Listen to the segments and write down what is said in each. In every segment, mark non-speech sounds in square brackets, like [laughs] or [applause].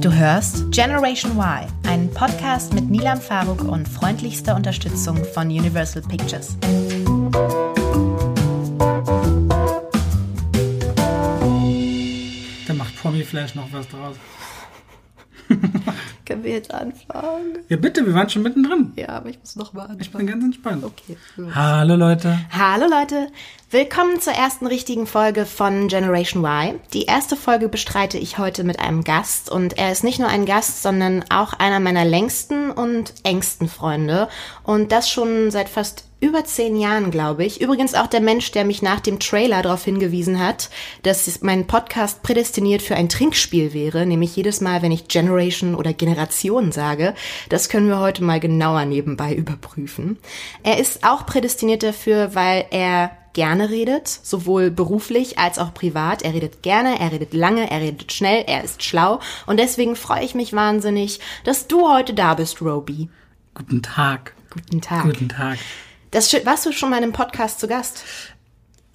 Du hörst Generation Y, einen Podcast mit Nilam Faruk und freundlichster Unterstützung von Universal Pictures. Da macht Promi Flash noch was draus. [laughs] Können wir jetzt anfangen? Ja, bitte, wir waren schon mittendrin. Ja, aber ich muss noch mal anfangen. Ich bin ganz entspannt. Okay. Hallo Leute. Hallo Leute, willkommen zur ersten richtigen Folge von Generation Y. Die erste Folge bestreite ich heute mit einem Gast und er ist nicht nur ein Gast, sondern auch einer meiner längsten und engsten Freunde und das schon seit fast über zehn Jahren, glaube ich. Übrigens auch der Mensch, der mich nach dem Trailer darauf hingewiesen hat, dass mein Podcast prädestiniert für ein Trinkspiel wäre, nämlich jedes Mal, wenn ich Generation oder Generation sage. Das können wir heute mal genauer nebenbei überprüfen. Er ist auch prädestiniert dafür, weil er gerne redet, sowohl beruflich als auch privat. Er redet gerne, er redet lange, er redet schnell, er ist schlau und deswegen freue ich mich wahnsinnig, dass du heute da bist, Roby. Guten Tag. Guten Tag. Guten Tag. Das, warst du schon mal in einem Podcast zu Gast?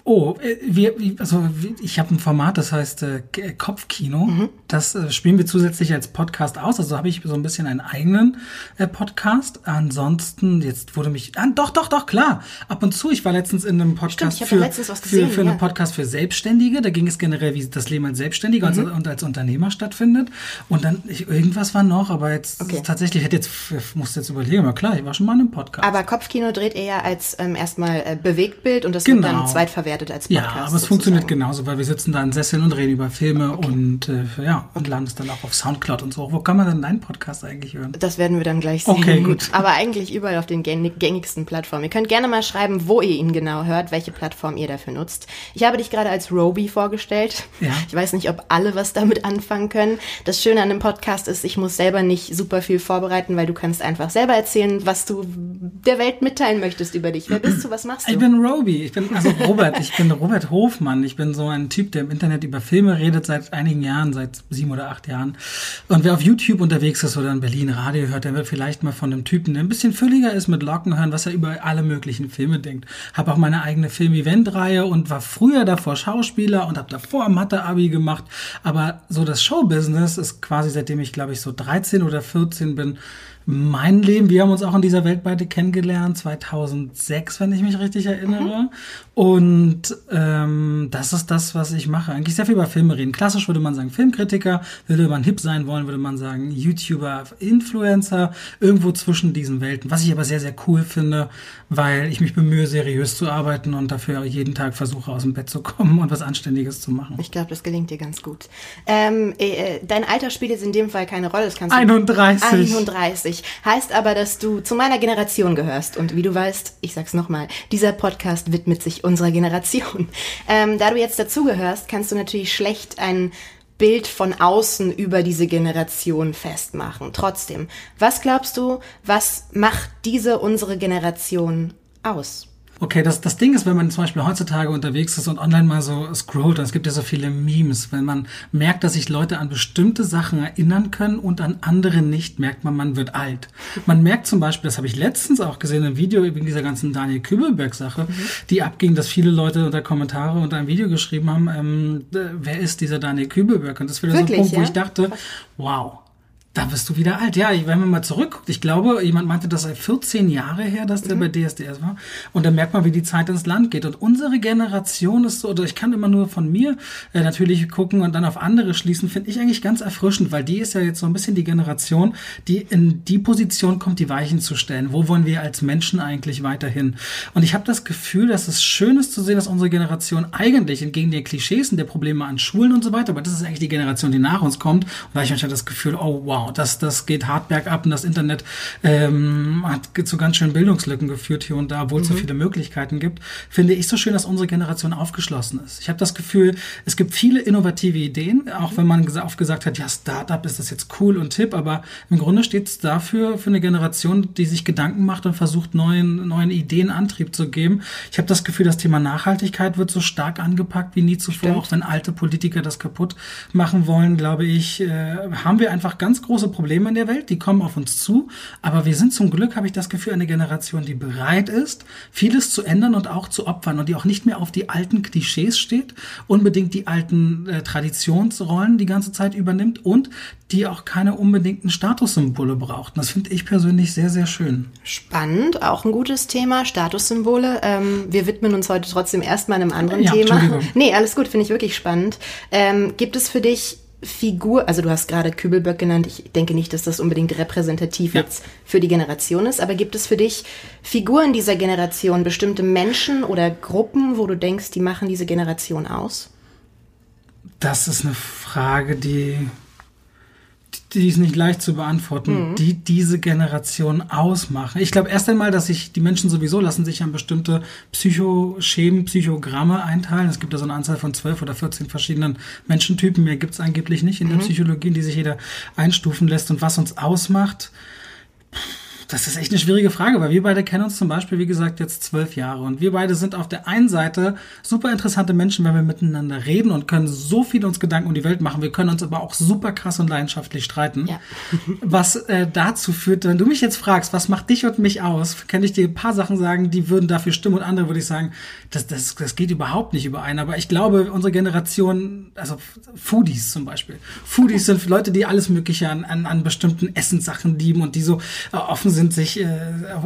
Oh, äh, wir, also ich habe ein Format, das heißt äh, Kopfkino. Mhm. Das äh, spielen wir zusätzlich als Podcast aus. Also habe ich so ein bisschen einen eigenen äh, Podcast. Ansonsten, jetzt wurde mich, ah, doch, doch, doch, klar. Ab und zu, ich war letztens in einem Podcast Stimmt, für, letztens was gesehen, für, für ja. einen Podcast für Selbstständige. Da ging es generell, wie das Leben als Selbstständiger Mhm. und, und als Unternehmer stattfindet. Und dann, ich, irgendwas war noch, aber jetzt Okay. tatsächlich, ich hätte jetzt, ich musste jetzt überlegen, aber klar, ich war schon mal in einem Podcast. Aber Kopfkino dreht er ja als ähm, erstmal äh, Bewegtbild und das Genau. wird dann zweitverwertet als Podcast. Ja, aber es sozusagen. funktioniert genauso, weil wir sitzen da in Sesseln und reden über Filme und äh, ja, und landen es dann auch auf Soundcloud und so. Wo kann man denn deinen Podcast eigentlich hören? Das werden wir dann gleich sehen. Okay, gut. [laughs] Aber eigentlich überall auf den gäng- gängigsten Plattformen. Ihr könnt gerne mal schreiben, wo ihr ihn genau hört, welche Plattform ihr dafür nutzt. Ich habe dich gerade als Roby vorgestellt. Ja. Ich weiß nicht, ob alle was damit anfangen können. Das Schöne an dem Podcast ist, ich muss selber nicht super viel vorbereiten, weil du kannst einfach selber erzählen, was du der Welt mitteilen möchtest über dich. Wer bist du? Was machst du? Ich bin Roby, ich bin also Robert, [laughs] ich bin Robert Hofmann. Ich bin so ein Typ, der im Internet über Filme redet seit einigen Jahren, seit sieben oder acht Jahren. Und wer auf YouTube unterwegs ist oder in Berlin Radio hört, der wird vielleicht mal von einem Typen, der ein bisschen fülliger ist mit Locken hören, was er über alle möglichen Filme denkt. Habe auch meine eigene Film-Event-Reihe und war früher davor Schauspieler und habe davor Mathe-Abi gemacht. Aber so das Showbusiness ist quasi seitdem ich glaube ich so 13 oder 14 bin, mein Leben, wir haben uns auch in dieser Welt beide kennengelernt, 2006, wenn ich mich richtig erinnere. Und ähm, das ist das, was ich mache. Eigentlich sehr viel über Filme reden. Klassisch würde man sagen Filmkritiker, würde man hip sein wollen, würde man sagen YouTuber, Influencer, irgendwo zwischen diesen Welten. Was ich aber sehr, sehr cool finde, weil ich mich bemühe, seriös zu arbeiten und dafür jeden Tag versuche, aus dem Bett zu kommen und was Anständiges zu machen. Ich glaube, das gelingt dir ganz gut. Ähm, äh, dein Alter spielt jetzt in dem Fall keine Rolle. Das kannst du 31. 31. Heißt aber, dass du zu meiner Generation gehörst. Und wie du weißt, ich sag's nochmal, dieser Podcast widmet sich unserer Generation. [laughs] Ähm, da du jetzt dazugehörst, kannst du natürlich schlecht ein Bild von außen über diese Generation festmachen. Trotzdem, was glaubst du, was macht diese unsere Generation aus? Okay, das, das Ding ist, wenn man zum Beispiel heutzutage unterwegs ist und online mal so scrollt, und es gibt ja so viele Memes, wenn man merkt, dass sich Leute an bestimmte Sachen erinnern können und an andere nicht, merkt man, man wird alt. Man merkt zum Beispiel, das habe ich letztens auch gesehen im Video wegen dieser ganzen Daniel Kübelberg-Sache, die abging, dass viele Leute unter Kommentare unter einem Video geschrieben haben, ähm, äh, wer ist dieser Daniel Kübelberg? Und das wieder so ein Punkt, wo ja? ich dachte, wow. Da bist du wieder alt. Ja, wenn man mal zurückguckt, ich glaube, jemand meinte, das sei 14 Jahre her, dass der bei DSDS war. Und dann merkt man, wie die Zeit ins Land geht. Und unsere Generation ist so, oder ich kann immer nur von mir äh, natürlich gucken und dann auf andere schließen, finde ich eigentlich ganz erfrischend, weil die ist ja jetzt so ein bisschen die Generation, die in die Position kommt, die Weichen zu stellen. Wo wollen wir als Menschen eigentlich weiterhin? Und ich habe das Gefühl, dass es schön ist zu sehen, dass unsere Generation eigentlich entgegen den Klischees und der Probleme an Schulen und so weiter, aber das ist eigentlich die Generation, die nach uns kommt. Und da habe ich manchmal das Gefühl, oh wow, das, das geht hart bergab und das Internet ähm, hat zu ganz schönen Bildungslücken geführt hier und da, obwohl es so viele Möglichkeiten gibt. Finde ich so schön, dass unsere Generation aufgeschlossen ist. Ich habe das Gefühl, es gibt viele innovative Ideen, auch wenn man oft gesagt hat, ja, Startup ist das jetzt cool und hip, aber im Grunde steht es dafür für eine Generation, die sich Gedanken macht und versucht, neuen, neuen Ideen Antrieb zu geben. Ich habe das Gefühl, das Thema Nachhaltigkeit wird so stark angepackt wie nie zuvor, auch wenn alte Politiker das kaputt machen wollen, glaube ich, äh, haben wir einfach ganz große große Probleme in der Welt, die kommen auf uns zu, aber wir sind zum Glück, habe ich das Gefühl, eine Generation, die bereit ist, vieles zu ändern und auch zu opfern und die auch nicht mehr auf die alten Klischees steht, unbedingt die alten äh, Traditionsrollen die ganze Zeit übernimmt und die auch keine unbedingten Statussymbole braucht. Und das finde ich persönlich sehr, sehr schön. Spannend, auch ein gutes Thema, Statussymbole. Ähm, wir widmen uns heute trotzdem erstmal einem anderen Ja, Thema. Nee, alles gut, finde ich wirklich spannend. Ähm, gibt es für dich Figur, also du hast gerade Kübelböck genannt, ich denke nicht, dass das unbedingt repräsentativ Ja. jetzt für die Generation ist, aber gibt es für dich Figuren dieser Generation, bestimmte Menschen oder Gruppen, wo du denkst, die machen diese Generation aus? Das ist eine Frage, die, die ist nicht leicht zu beantworten, die diese Generation ausmachen. Ich glaube erst einmal, dass sich die Menschen sowieso lassen sich an bestimmte Psychoschemen, Psychogramme einteilen. Es gibt da so eine Anzahl von zwölf oder 14 verschiedenen Menschentypen. Mehr gibt es angeblich nicht in der Psychologie, die sich jeder einstufen lässt. Und was uns ausmacht, das ist echt eine schwierige Frage, weil wir beide kennen uns zum Beispiel, wie gesagt, jetzt zwölf Jahre. Und wir beide sind auf der einen Seite super interessante Menschen, wenn wir miteinander reden und können so viel uns Gedanken um die Welt machen. Wir können uns aber auch super krass und leidenschaftlich streiten. Ja. Was äh, dazu führt, wenn du mich jetzt fragst, was macht dich und mich aus, kann ich dir ein paar Sachen sagen, die würden dafür stimmen und andere würde ich sagen, das, das, das geht überhaupt nicht überein. Aber ich glaube, unsere Generation, also Foodies zum Beispiel. Foodies sind Leute, die alles Mögliche an, an, an bestimmten Essenssachen lieben und die so äh, offen sind, sich, äh,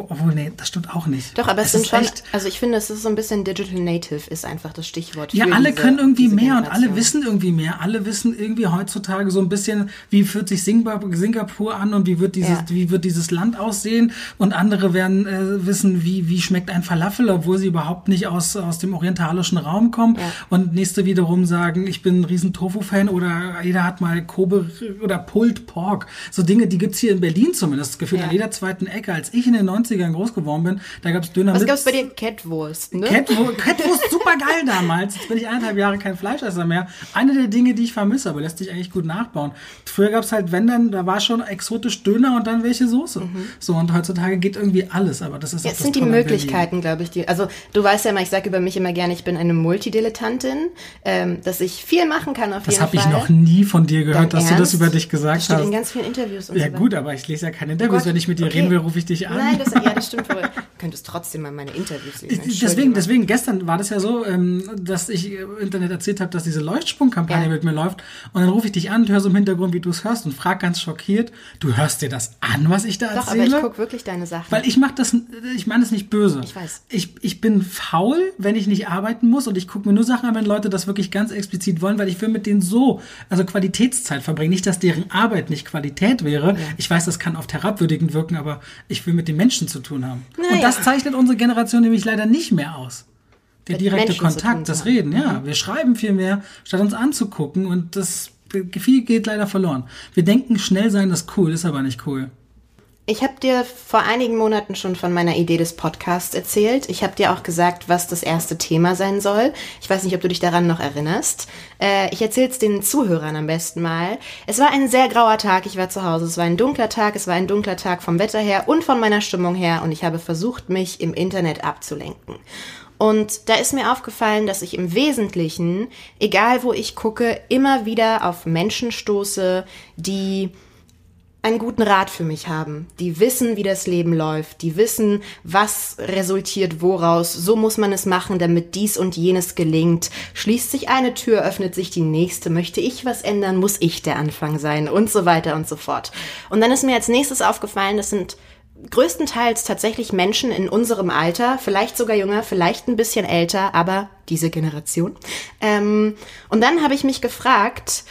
obwohl, nee, das stimmt auch nicht. Doch, aber es, Es sind schon, echt- also ich finde, es ist so ein bisschen Digital Native ist einfach das Stichwort. Ja, alle diese- können irgendwie mehr und alle Generation. wissen irgendwie mehr. Alle wissen irgendwie heutzutage so ein bisschen, wie fühlt sich Singapur, Singapur an und wie wird dieses, Ja. wie wird dieses Land aussehen. Und andere werden äh, wissen, wie, wie schmeckt ein Falafel, obwohl sie überhaupt nicht aus, aus dem orientalischen Raum kommen. Ja. Und nächste wiederum sagen, ich bin ein riesen Tofu-Fan oder jeder hat mal Kobe oder Pulled Pork. So Dinge, die gibt's hier in Berlin zumindest. Gefühlt Ja. an jeder zweiten Ecke. Als ich in den 90ern groß geworden bin, da gab's Döner Was mit gab's bei dir? Catwurst, ne? Catwurst, [laughs] Catwurst super geil damals. Jetzt bin ich eineinhalb Jahre kein Fleischesser mehr. Eine der Dinge, die ich vermisse, aber lässt sich eigentlich gut nachbauen. Früher gab's halt, wenn dann, da war schon exotisch Döner und dann welche Soße. So, und heutzutage geht irgendwie alles, aber das ist Jetzt das sind die. Möglichkeiten, glaube ich, die. Also du weißt ja immer, ich sage über mich immer gerne, ich bin eine Multidilettantin, ähm, dass ich viel machen kann auf Das jeden habe ich Fall. noch nie von dir gehört, Dein dass du das Ernst? über dich gesagt das steht hast. in ganz vielen Interviews und Ja so gut, aber ich lese ja keine Interviews. Gott, Wenn ich mit dir okay. Will, rufe ich dich an. Nein, das, ja, das stimmt wohl. Du könntest trotzdem mal meine Interviews lesen. Deswegen, deswegen, gestern war das ja so, ähm, dass ich im Internet erzählt habe, dass diese Leuchtsprungkampagne Ja. mit mir läuft. Und dann rufe ich dich an und höre so im Hintergrund, wie du es hörst und frag ganz schockiert, du hörst dir das an, was ich da Doch, aber erzähle? ich gucke wirklich deine Sachen. Weil ich mach das, ich meine das nicht böse. Ich weiß. Ich, ich bin faul, wenn ich nicht arbeiten muss und ich gucke mir nur Sachen an, wenn Leute das wirklich ganz explizit wollen, weil ich will mit denen so, also Qualitätszeit verbringen. Nicht, dass deren Arbeit nicht Qualität wäre. Ich weiß, das kann oft herabwürdigend wirken, aber ich will mit den Menschen zu tun haben. Und Naja. das zeichnet unsere Generation nämlich leider nicht mehr aus. Der Mit direkte Menschen Kontakt, das. Mhm. Reden, ja. Wir schreiben viel mehr, statt uns anzugucken und das viel geht leider verloren. Wir denken, schnell sein ist cool, ist aber nicht cool. Ich habe dir vor einigen Monaten schon von meiner Idee des Podcasts erzählt. Ich habe dir auch gesagt, was das erste Thema sein soll. Ich weiß nicht, ob du dich daran noch erinnerst. Äh, ich erzähle es den Zuhörern am besten mal. Es war ein sehr grauer Tag. Ich war zu Hause. Es war ein dunkler Tag. Es war ein dunkler Tag vom Wetter her und von meiner Stimmung her. Und ich habe versucht, mich im Internet abzulenken. Und da ist mir aufgefallen, dass ich im Wesentlichen, egal wo ich gucke, immer wieder auf Menschen stoße, die einen guten Rat für mich haben. Die wissen, wie das Leben läuft. Die wissen, was resultiert woraus. So muss man es machen, damit dies und jenes gelingt. Schließt sich eine Tür, öffnet sich die nächste. Möchte ich was ändern, muss ich der Anfang sein und so weiter und so fort. Und dann ist mir als nächstes aufgefallen, das sind größtenteils tatsächlich Menschen in unserem Alter, vielleicht sogar jünger, vielleicht ein bisschen älter, aber diese Generation. Ähm, und dann habe ich mich gefragt,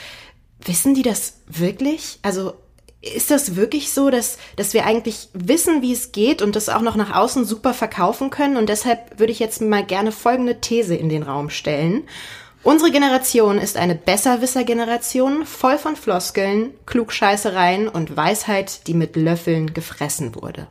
wissen die das wirklich? Also ist das wirklich so, dass, dass wir eigentlich wissen, wie es geht und das auch noch nach außen super verkaufen können? Und deshalb würde ich jetzt mal gerne folgende These in den Raum stellen. Unsere Generation ist eine Besserwisser-Generation, voll von Floskeln, Klugscheißereien und Weisheit, die mit Löffeln gefressen wurde.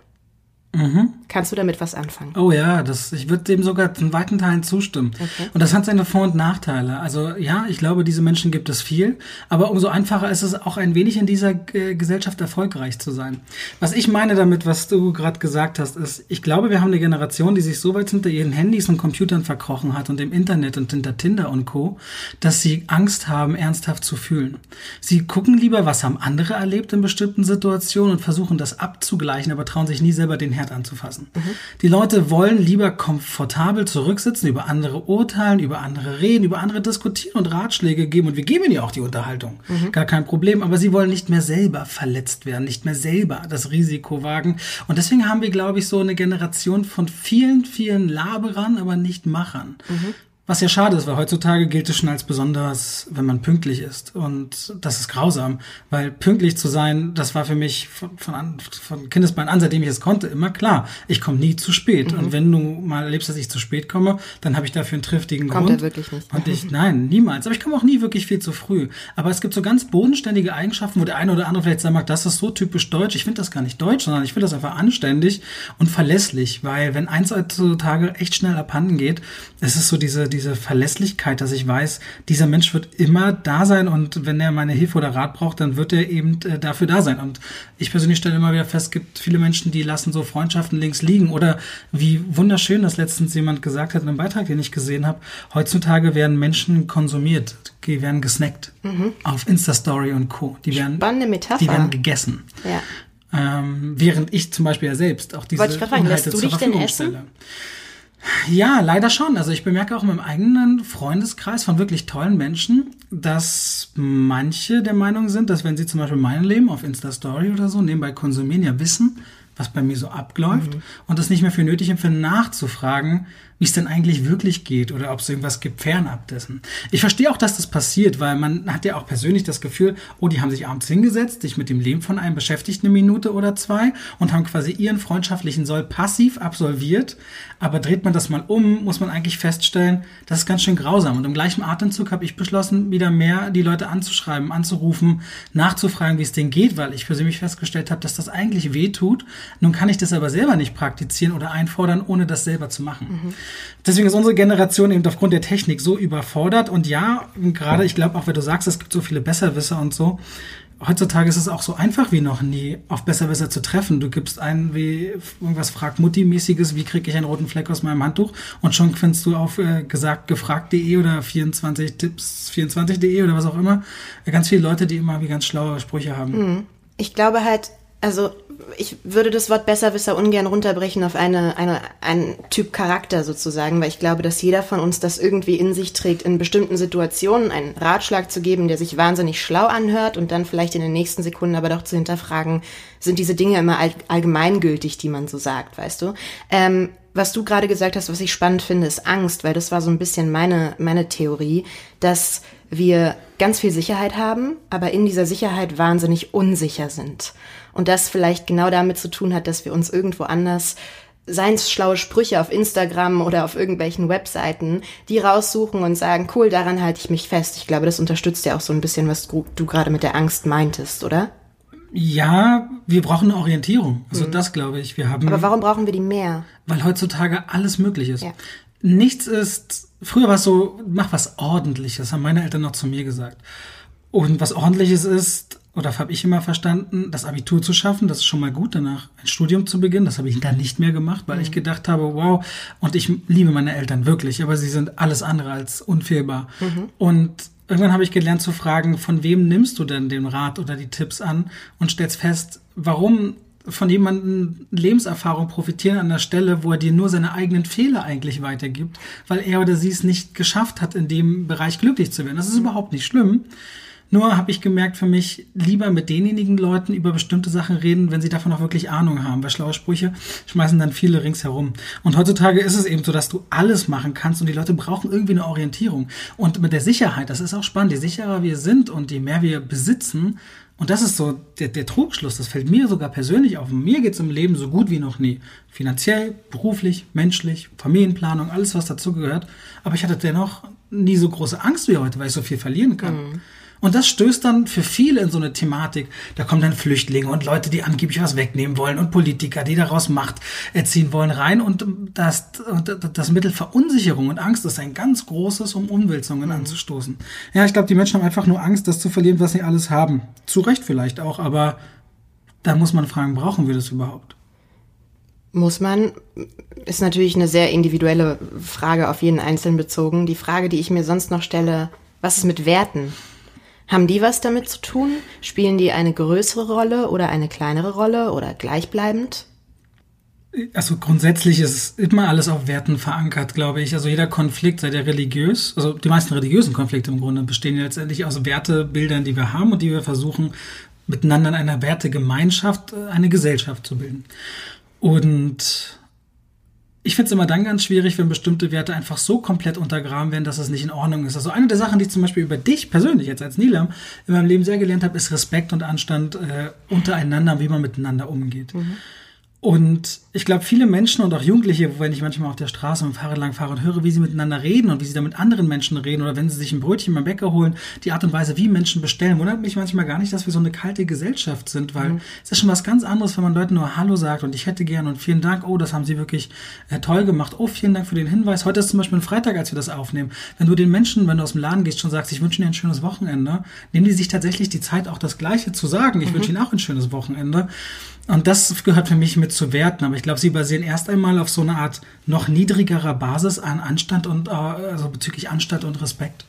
Kannst du damit was anfangen? Oh ja, das, ich würde dem sogar in weiten Teilen zustimmen. Okay. Und das hat seine Vor- und Nachteile. Also ja, ich glaube, diese Menschen gibt es viel, aber umso einfacher ist es auch ein wenig in dieser äh, Gesellschaft erfolgreich zu sein. Was ich meine damit, was du gerade gesagt hast, ist, ich glaube, wir haben eine Generation, die sich so weit hinter ihren Handys und Computern verkrochen hat und im Internet und hinter Tinder und Co., dass sie Angst haben, ernsthaft zu fühlen. Sie gucken lieber, was haben andere erlebt in bestimmten Situationen und versuchen das abzugleichen, aber trauen sich nie selber den Herd anzufassen. Die Leute wollen lieber komfortabel zurücksitzen, über andere urteilen, über andere reden, über andere diskutieren und Ratschläge geben. Und wir geben ihnen auch die Unterhaltung. Gar kein Problem. Aber sie wollen nicht mehr selber verletzt werden, nicht mehr selber das Risiko wagen. Und deswegen haben wir, glaube ich, so eine Generation von vielen, vielen Laberern, aber nicht Machern. Was ja schade ist, weil heutzutage gilt es schon als besonders, wenn man pünktlich ist. Und das ist grausam, weil pünktlich zu sein, das war für mich von, von, an, von Kindesbein an, seitdem ich es konnte, immer klar. Ich komme nie zu spät. Und wenn du mal erlebst, dass ich zu spät komme, dann habe ich dafür einen triftigen Kommt Grund. er wirklich nicht. Und ich, nein, niemals. Aber ich komme auch nie wirklich viel zu früh. Aber es gibt so ganz bodenständige Eigenschaften, wo der eine oder andere vielleicht sagen mag, das ist so typisch deutsch. Ich finde das gar nicht deutsch, sondern ich finde das einfach anständig und verlässlich. Weil wenn eins heutzutage echt schnell abhanden geht, es ist so diese, diese Verlässlichkeit, dass ich weiß, dieser Mensch wird immer da sein und wenn er meine Hilfe oder Rat braucht, dann wird er eben äh, dafür da sein. Und ich persönlich stelle immer wieder fest, es gibt viele Menschen, die lassen so Freundschaften links liegen oder wie wunderschön das letztens jemand gesagt hat in einem Beitrag, den ich gesehen habe, heutzutage werden Menschen konsumiert, die werden gesnackt auf Insta-Story und Co. Die werden, Spannende Metapher. die werden gegessen. Ja. Ähm, während ich zum Beispiel ja selbst auch diese Wollte ich fragen, lässt Inhalte du zur dich denn Verfügung essen? stelle. Ja, leider schon. Also ich bemerke auch in meinem eigenen Freundeskreis von wirklich tollen Menschen, dass manche der Meinung sind, dass wenn sie zum Beispiel mein Leben auf Insta-Story oder so nebenbei konsumieren, ja wissen, was bei mir so abläuft Mhm. und das nicht mehr für nötig empfinden, nachzufragen, wie es denn eigentlich wirklich geht oder ob es irgendwas gibt fernab dessen. Ich verstehe auch, dass das passiert, weil man hat ja auch persönlich das Gefühl, oh, die haben sich abends hingesetzt, sich mit dem Leben von einem beschäftigt, eine Minute oder zwei und haben quasi ihren freundschaftlichen Soll passiv absolviert. Aber dreht man das mal um, muss man eigentlich feststellen, das ist ganz schön grausam. Und im gleichen Atemzug habe ich beschlossen, wieder mehr die Leute anzuschreiben, anzurufen, nachzufragen, wie es denen geht, weil ich persönlich festgestellt habe, dass das eigentlich weh tut. Nun kann ich das aber selber nicht praktizieren oder einfordern, ohne das selber zu machen. Deswegen ist unsere Generation eben aufgrund der Technik so überfordert. Und ja, gerade ich glaube auch, wenn du sagst, es gibt so viele Besserwisser und so, heutzutage ist es auch so einfach wie noch nie, auf Besserwisser zu treffen. Du gibst ein, wie irgendwas frag Mutti-mäßiges, wie kriege ich einen roten Fleck aus meinem Handtuch? Und schon findest du auf äh, gesagt gefragt.de oder 24 Tipps 24.de oder was auch immer ganz viele Leute, die immer wie ganz schlaue Sprüche haben. Ich glaube halt, also ich würde das Wort Besserwisser ungern runterbrechen auf eine, eine, einen Typ Charakter sozusagen, weil ich glaube, dass jeder von uns das irgendwie in sich trägt, in bestimmten Situationen einen Ratschlag zu geben, der sich wahnsinnig schlau anhört und dann vielleicht in den nächsten Sekunden aber doch zu hinterfragen, sind diese Dinge immer all, allgemeingültig, die man so sagt, weißt du? Ähm, was du gerade gesagt hast, was ich spannend finde, ist Angst, weil das war so ein bisschen meine, meine Theorie, dass wir ganz viel Sicherheit haben, aber in dieser Sicherheit wahnsinnig unsicher sind. Und das vielleicht genau damit zu tun hat, dass wir uns irgendwo anders seien es schlaue Sprüche auf Instagram oder auf irgendwelchen Webseiten, die raussuchen und sagen, cool, daran halte ich mich fest. Ich glaube, das unterstützt ja auch so ein bisschen, was du, du gerade mit der Angst meintest, oder? Ja, wir brauchen eine Orientierung. Also das glaube ich. Wir haben Aber warum brauchen wir die mehr? weil heutzutage alles möglich ist. Ja. Nichts ist, früher war es so, mach was ordentliches, haben meine Eltern noch zu mir gesagt. Und was ordentliches ist, oder habe ich immer verstanden, das Abitur zu schaffen, das ist schon mal gut, danach ein Studium zu beginnen, das habe ich dann nicht mehr gemacht, weil ich gedacht habe, wow, und ich liebe meine Eltern wirklich, aber sie sind alles andere als unfehlbar. Und irgendwann habe ich gelernt zu fragen, von wem nimmst du denn den Rat oder die Tipps an und stellst fest, warum von jemandem Lebenserfahrung profitieren an der Stelle, wo er dir nur seine eigenen Fehler eigentlich weitergibt, weil er oder sie es nicht geschafft hat, in dem Bereich glücklich zu werden. Das ist überhaupt nicht schlimm. Nur habe ich gemerkt für mich, lieber mit denjenigen Leuten über bestimmte Sachen reden, wenn sie davon auch wirklich Ahnung haben. Weil schlaue Sprüche schmeißen dann viele ringsherum. Und heutzutage ist es eben so, dass du alles machen kannst und die Leute brauchen irgendwie eine Orientierung. Und mit der Sicherheit, das ist auch spannend, je sicherer wir sind und je mehr wir besitzen, und das ist so der, der Trugschluss, das fällt mir sogar persönlich auf. Mir geht's im Leben so gut wie noch nie. Finanziell, beruflich, menschlich, Familienplanung, alles, was dazugehört. Aber ich hatte dennoch nie so große Angst wie heute, weil ich so viel verlieren kann. Und das stößt dann für viele in so eine Thematik. Da kommen dann Flüchtlinge und Leute, die angeblich was wegnehmen wollen und Politiker, die daraus Macht erziehen wollen, rein. Und das, das Mittel Verunsicherung und Angst ist ein ganz großes, um Umwälzungen anzustoßen. Ja, ich glaube, die Menschen haben einfach nur Angst, das zu verlieren, was sie alles haben. Zu Recht vielleicht auch, aber da muss man fragen, brauchen wir das überhaupt? Muss man, ist natürlich eine sehr individuelle Frage auf jeden Einzelnen bezogen. Die Frage, die ich mir sonst noch stelle, was ist mit Werten? Haben die was damit zu tun? Spielen die eine größere Rolle oder eine kleinere Rolle oder gleichbleibend? Also grundsätzlich ist immer alles auf Werten verankert, glaube ich. Also jeder Konflikt, sei der religiös, also die meisten religiösen Konflikte im Grunde bestehen letztendlich aus Wertebildern, die wir haben und die wir versuchen, miteinander in einer Wertegemeinschaft äh, eine Gesellschaft zu bilden. Und ich finde es immer dann ganz schwierig, wenn bestimmte Werte einfach so komplett untergraben werden, dass es nicht in Ordnung ist. Also eine der Sachen, die ich zum Beispiel über dich persönlich jetzt als Nilam in meinem Leben sehr gelernt habe, ist Respekt und Anstand äh, untereinander, wie man miteinander umgeht. Mhm. Und ich glaube, viele Menschen und auch Jugendliche, wenn ich manchmal auf der Straße dem Fahrrad lang fahre und höre, wie sie miteinander reden und wie sie da mit anderen Menschen reden oder wenn sie sich ein Brötchen beim Bäcker holen, die Art und Weise, wie Menschen bestellen, wundert mich manchmal gar nicht, dass wir so eine kalte Gesellschaft sind, weil mhm. es ist schon was ganz anderes, wenn man Leuten nur Hallo sagt und ich hätte gern und vielen Dank, oh, das haben sie wirklich äh, toll gemacht, oh, vielen Dank für den Hinweis. Heute ist zum Beispiel ein Freitag, als wir das aufnehmen. Wenn du den Menschen, wenn du aus dem Laden gehst, schon sagst, ich wünsche ihnen ein schönes Wochenende, nehmen die sich tatsächlich die Zeit, auch das Gleiche zu sagen. Ich mhm. wünsche ihnen auch ein schönes Wochenende. Und das gehört für mich mit zu Werten. Aber ich glaube, sie basieren erst einmal auf so einer Art noch niedrigerer Basis an Anstand und äh, also bezüglich Anstand und Respekt.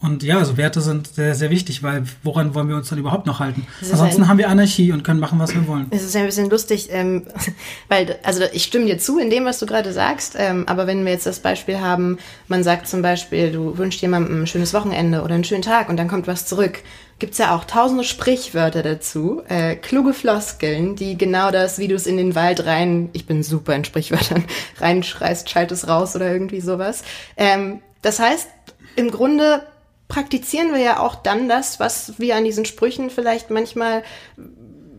Und ja, also Werte sind sehr, sehr wichtig, weil woran wollen wir uns dann überhaupt noch halten? Ansonsten ein, haben wir Anarchie und können machen, was wir wollen. Es ist ja ein bisschen lustig, ähm, [laughs] weil, also ich stimme dir zu in dem, was du gerade sagst, ähm, aber wenn wir jetzt das Beispiel haben, man sagt zum Beispiel, du wünschst jemandem ein schönes Wochenende oder einen schönen Tag und dann kommt was zurück, gibt's ja auch tausende Sprichwörter dazu, äh, kluge Floskeln, die genau das, wie du es in den Wald rein, ich bin super in Sprichwörtern, [laughs] reinschreist, schalt es raus oder irgendwie sowas. Ähm, das heißt, im Grunde praktizieren wir ja auch dann das, was wir an diesen Sprüchen vielleicht manchmal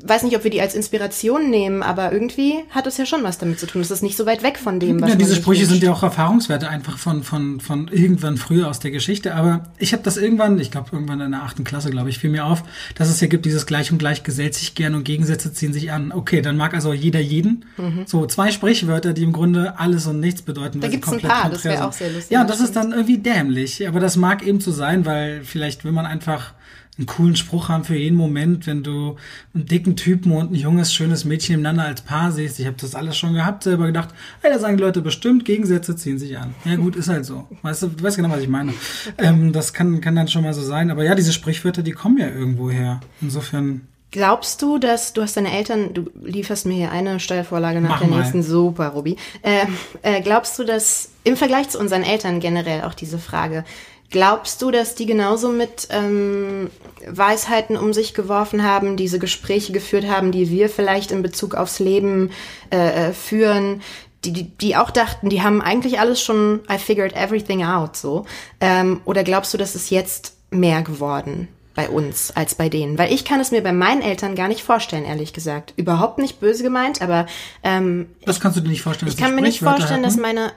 weiß nicht, ob wir die als Inspiration nehmen, aber irgendwie hat es ja schon was damit zu tun. Es ist nicht so weit weg von dem, was Ja, diese Sprüche wünscht. sind ja auch Erfahrungswerte einfach von, von, von irgendwann früher aus der Geschichte. Aber ich habe das irgendwann, ich glaube irgendwann in der achten Klasse, glaube ich, fiel mir auf, dass es ja gibt, dieses Gleich und Gleich gesellt sich gern und Gegensätze ziehen sich an. Okay, dann mag also jeder jeden. Mhm. So zwei Sprichwörter, die im Grunde alles und nichts bedeuten. Da gibt es ein paar, das wäre auch sehr lustig. Ja, das ist dann irgendwie dämlich. Aber das mag eben so sein, weil vielleicht will man einfach einen coolen Spruch haben für jeden Moment, wenn du einen dicken Typen und ein junges, schönes Mädchen nebeneinander als Paar siehst. Ich habe das alles schon gehabt, selber gedacht, hey, da sagen die Leute bestimmt, Gegensätze ziehen sich an. Ja gut, ist halt so. Weißt du, du weißt genau, was ich meine. Ähm, das kann, kann dann schon mal so sein. Aber ja, diese Sprichwörter, die kommen ja irgendwo her. Insofern... Glaubst du, dass du hast deine Eltern, du lieferst mir hier eine Steuervorlage nach Mach der mal. nächsten, super, Ruby. Äh, äh, glaubst du, dass im Vergleich zu unseren Eltern generell auch diese Frage, Glaubst du, dass die genauso mit ähm, Weisheiten um sich geworfen haben, diese Gespräche geführt haben, die wir vielleicht in Bezug aufs Leben äh, äh, führen, die, die, die auch dachten, die haben eigentlich alles schon, I figured everything out, so. Ähm, oder glaubst du, dass es jetzt mehr geworden bei uns als bei denen? Weil ich kann es mir bei meinen Eltern gar nicht vorstellen, ehrlich gesagt. Überhaupt nicht böse gemeint, aber ähm, Das kannst du dir nicht vorstellen. Ich kann mir nicht vorstellen, hatten? dass meine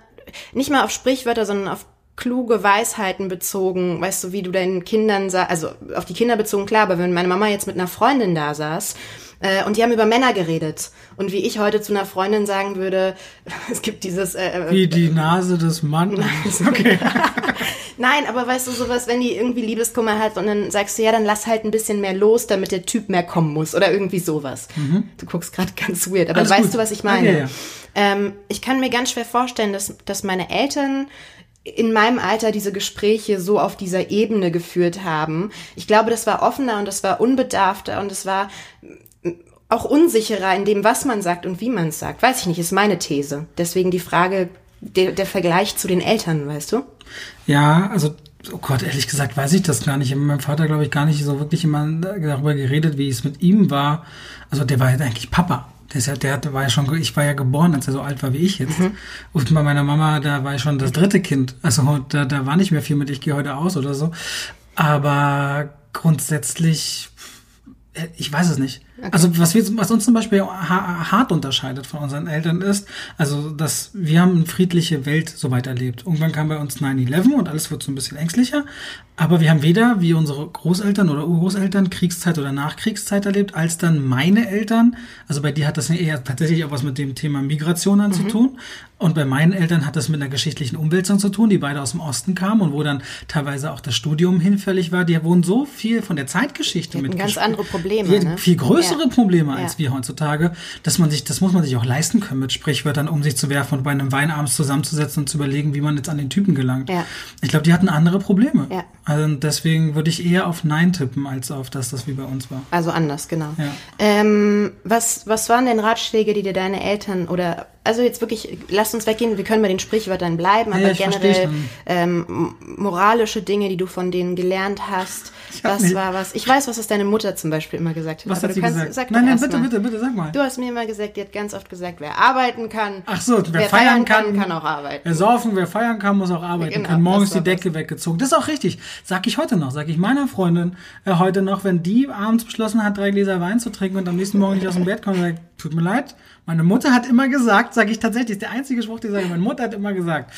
nicht mal auf Sprichwörter, sondern auf kluge Weisheiten bezogen, weißt du, wie du deinen Kindern also auf die Kinder bezogen, klar, aber wenn meine Mama jetzt mit einer Freundin da saß äh, und die haben über Männer geredet und wie ich heute zu einer Freundin sagen würde, [laughs] es gibt dieses... Äh, äh wie die Nase des Mannes. [laughs] Okay. [laughs] Nein, aber weißt du, sowas, wenn die irgendwie Liebeskummer hat und dann sagst du, ja, dann lass halt ein bisschen mehr los, damit der Typ mehr kommen muss oder irgendwie sowas. Mhm. Du guckst gerade ganz weird, aber Alles weißt gut. du, was ich meine? Ja, ja. Ähm, ich kann mir ganz schwer vorstellen, dass, dass meine Eltern in meinem Alter diese Gespräche so auf dieser Ebene geführt haben. Ich glaube, das war offener und das war unbedarfter und es war auch unsicherer in dem, was man sagt und wie man es sagt. Weiß ich nicht, ist meine These. Deswegen die Frage, der, der Vergleich zu den Eltern, weißt du? Ja, also Oh Gott, ehrlich gesagt weiß ich das gar nicht. Ich habe mit meinem Vater, glaube ich, gar nicht so wirklich immer darüber geredet, wie es mit ihm war. Also der war ja eigentlich Papa. Der, ist ja, der hatte, war ja schon, ich war ja geboren, als er so alt war wie ich jetzt. Mhm. Und bei meiner Mama, da war ich schon das dritte Kind. Also da, da war nicht mehr viel mit, ich gehe heute aus oder so. Aber grundsätzlich, Ich weiß es nicht. Also was, wir, was uns zum Beispiel ha hart unterscheidet von unseren Eltern ist, also dass wir haben eine friedliche Welt soweit erlebt. Irgendwann kam bei uns 9-11 und alles wird so ein bisschen ängstlicher. Aber wir haben weder wie unsere Großeltern oder Urgroßeltern Kriegszeit oder Nachkriegszeit erlebt, als dann meine Eltern. Also bei dir hat das eher tatsächlich auch was mit dem Thema Migration an zu tun. Und bei meinen Eltern hat das mit einer geschichtlichen Umwälzung zu tun, die beide aus dem Osten kamen und wo dann teilweise auch das Studium hinfällig war. Die wurden so viel von der Zeitgeschichte mit ganz andere Probleme, ne? Viel größere Ja. Probleme als Ja. wir heutzutage, dass man sich, das muss man sich auch leisten können, mit Sprichwörtern um sich zu werfen und bei einem Wein abends zusammenzusetzen und zu überlegen, wie man jetzt an den Typen gelangt. Ja. Ich glaube, die hatten andere Probleme. Ja. Also deswegen würde ich eher auf Nein tippen, als auf das, das wie bei uns war. Also anders, genau. Ähm, was, was waren denn Ratschläge, die dir deine Eltern oder also jetzt wirklich, lasst uns weggehen, wir können bei den Sprichwörtern bleiben, aber ja, generell ähm, moralische Dinge, die du von denen gelernt hast. Was nicht- war was? Ich weiß, was das deine Mutter zum Beispiel immer gesagt hat. Was hat sie kannst, gesagt? Sag nein, nein, bitte, mal. bitte, bitte, sag mal. Du hast mir immer gesagt, die hat ganz oft gesagt, wer arbeiten kann, Ach so, wer, wer feiern kann, kann auch arbeiten. Wer saufen, wer feiern kann, muss auch arbeiten Genau, können. Morgens die Decke weggezogen. Das ist auch richtig. Sag ich heute noch. Sag ich meiner Freundin äh, heute noch, wenn die abends beschlossen hat, drei Gläser Wein zu trinken und am nächsten Morgen nicht aus dem Bett kommt, sag ich, tut mir leid. Meine Mutter hat immer gesagt, sage ich tatsächlich, ist der einzige Spruch, den ich sage, meine Mutter hat immer gesagt.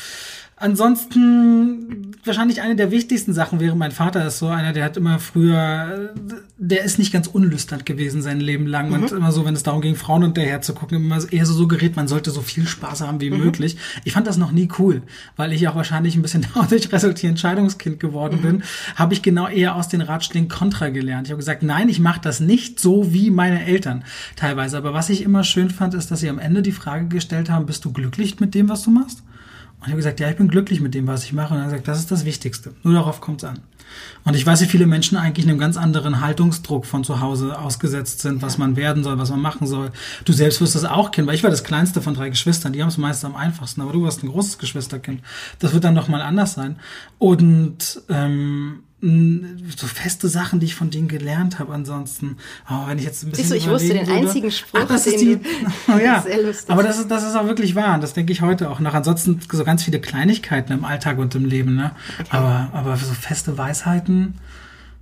Ansonsten, wahrscheinlich eine der wichtigsten Sachen wäre, mein Vater ist so einer, der hat immer früher, äh, der ist nicht ganz unlüstern gewesen sein Leben lang. Und immer so, wenn es darum ging, Frauen hinterher zu gucken, immer so- eher so suggeriert, man sollte so viel Spaß haben wie möglich. Ich fand das noch nie cool, weil ich auch wahrscheinlich ein bisschen [laughs] dadurch resultierend Entscheidungskind geworden bin, habe ich genau eher aus den Ratschlägen Kontra gelernt. Ich habe gesagt, nein, ich mache das nicht so wie meine Eltern teilweise. Aber was ich immer schön fand, ist, dass sie am Ende die Frage gestellt haben, bist du glücklich mit dem, was du machst? Und ich habe gesagt, ja, ich bin glücklich mit dem, was ich mache. Und er hat gesagt, das ist das Wichtigste. Nur darauf kommt es an. Und ich weiß, wie viele Menschen eigentlich einem ganz anderen Haltungsdruck von zu Hause ausgesetzt sind, was man werden soll, was man machen soll. Du selbst wirst das auch kennen, weil ich war das kleinste von drei Geschwistern. Die haben es meist am einfachsten, aber du warst ein großes Geschwisterkind. Das wird dann noch mal anders sein. Und ähm, so feste Sachen, die ich von denen gelernt habe. Ansonsten, oh, wenn ich jetzt ein bisschen Siehst du, ich wusste den würde- einzigen Spruch, Ach, das ist die, [laughs] oh, ja. Das [laughs] ist sehr lustig. Aber das ist, das ist auch wirklich wahr. Das denke ich heute auch noch. Ansonsten so ganz viele Kleinigkeiten im Alltag und im Leben, ne? Aber, aber so feste Weisheiten,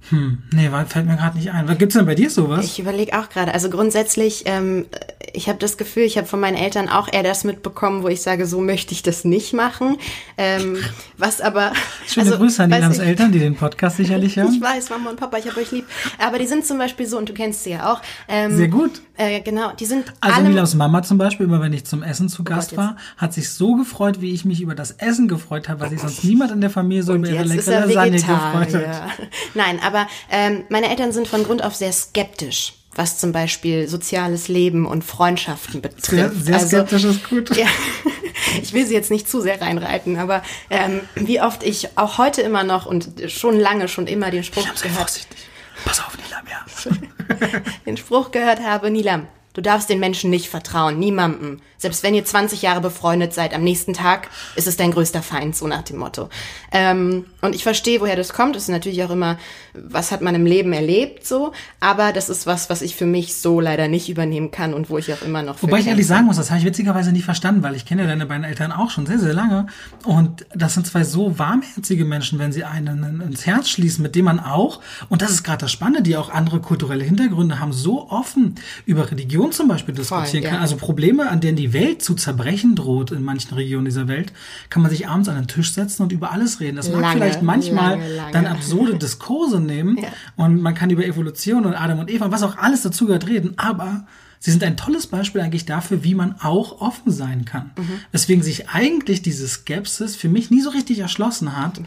hm, nee, fällt mir gerade nicht ein. Was gibt's denn bei dir sowas? Ich überlege auch gerade. Also grundsätzlich, ähm, ich habe das Gefühl, ich habe von meinen Eltern auch eher das mitbekommen, wo ich sage, so möchte ich das nicht machen. Ähm, was aber. [laughs] Schöne also, Grüße an Ilams ich- Eltern, die den Podcast sicherlich hören. [laughs] Ich weiß, Mama und Papa, ich habe euch lieb. Aber die sind zum Beispiel so, und du kennst sie ja auch. Ähm, Sehr gut. Äh, genau, die sind Also alle. Milams Mama zum Beispiel, immer wenn ich zum Essen zu Gast jetzt. war, hat sich so gefreut, wie ich mich über das Essen gefreut habe, weil sich sonst niemand in der Familie so über ihre leckere er Lasagne gefreut hat. Nein, aber ähm, meine Eltern sind von Grund auf sehr skeptisch, was zum Beispiel soziales Leben und Freundschaften betrifft. Sehr, sehr Also, skeptisch ist gut. Ja, [laughs] ich will sie jetzt nicht zu sehr reinreiten, aber ähm, wie oft ich auch heute immer noch und schon lange schon immer den Spruch Sei gehört, vorsichtig. Pass auf, Nilam, ja. [laughs] den Spruch gehört habe, Nilam, du darfst den Menschen nicht vertrauen, niemandem. Selbst wenn ihr 20 Jahre befreundet seid, am nächsten Tag ist es dein größter Feind, so nach dem Motto. Ähm, und ich verstehe, woher das kommt. Das ist natürlich auch immer, was hat man im Leben erlebt, so. Aber das ist was, was ich für mich so leider nicht übernehmen kann und wo ich auch immer noch Wobei ich ehrlich sagen muss, das habe ich witzigerweise nicht verstanden, weil ich kenne ja deine beiden Eltern auch schon sehr, sehr lange. Und das sind zwei so warmherzige Menschen, wenn sie einen ins Herz schließen, mit dem man auch, und das ist gerade das Spannende, die auch andere kulturelle Hintergründe haben, so offen über Religion zum Beispiel diskutieren ja. kann. Also Probleme, an denen die Welt zu zerbrechen droht in manchen Regionen dieser Welt, kann man sich abends an den Tisch setzen und über alles reden. Das mag Lange, vielleicht manchmal lange, lange. dann absurde Diskurse nehmen [laughs] Ja. und man kann über Evolution und Adam und Eva und was auch alles dazu gehört reden, aber sie sind ein tolles Beispiel eigentlich dafür, wie man auch offen sein kann. Mhm. Weswegen sich eigentlich diese Skepsis für mich nie so richtig erschlossen hat.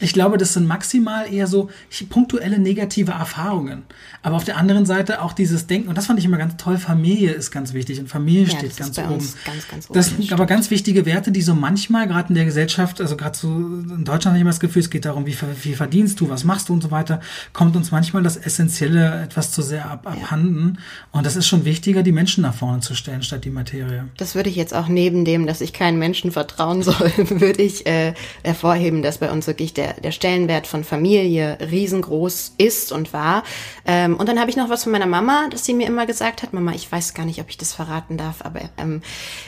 Ich glaube, das sind maximal eher so punktuelle negative Erfahrungen. Aber auf der anderen Seite auch dieses Denken, und das fand ich immer ganz toll, Familie ist ganz wichtig und Familie Ja, steht ganz oben. ganz, ganz oben, das sind aber ganz wichtige Werte, die so manchmal, gerade in der Gesellschaft, also gerade so in Deutschland habe ich immer das Gefühl, es geht darum, wie, wie verdienst du, was machst du und so weiter, kommt uns manchmal das Essentielle etwas zu sehr ab, abhanden. Und das ist schon wichtiger, die Menschen nach vorne zu stellen, statt die Materie. Das würde ich jetzt auch neben dem, dass ich keinen Menschen vertrauen [laughs] soll, würde ich äh, hervorheben, dass bei uns wirklich der, der Stellenwert von Familie riesengroß ist und war. Ähm, und dann habe ich noch was von meiner Mama, dass sie mir immer gesagt hat, Mama, ich weiß gar nicht, ob ich das verraten darf, aber ähm,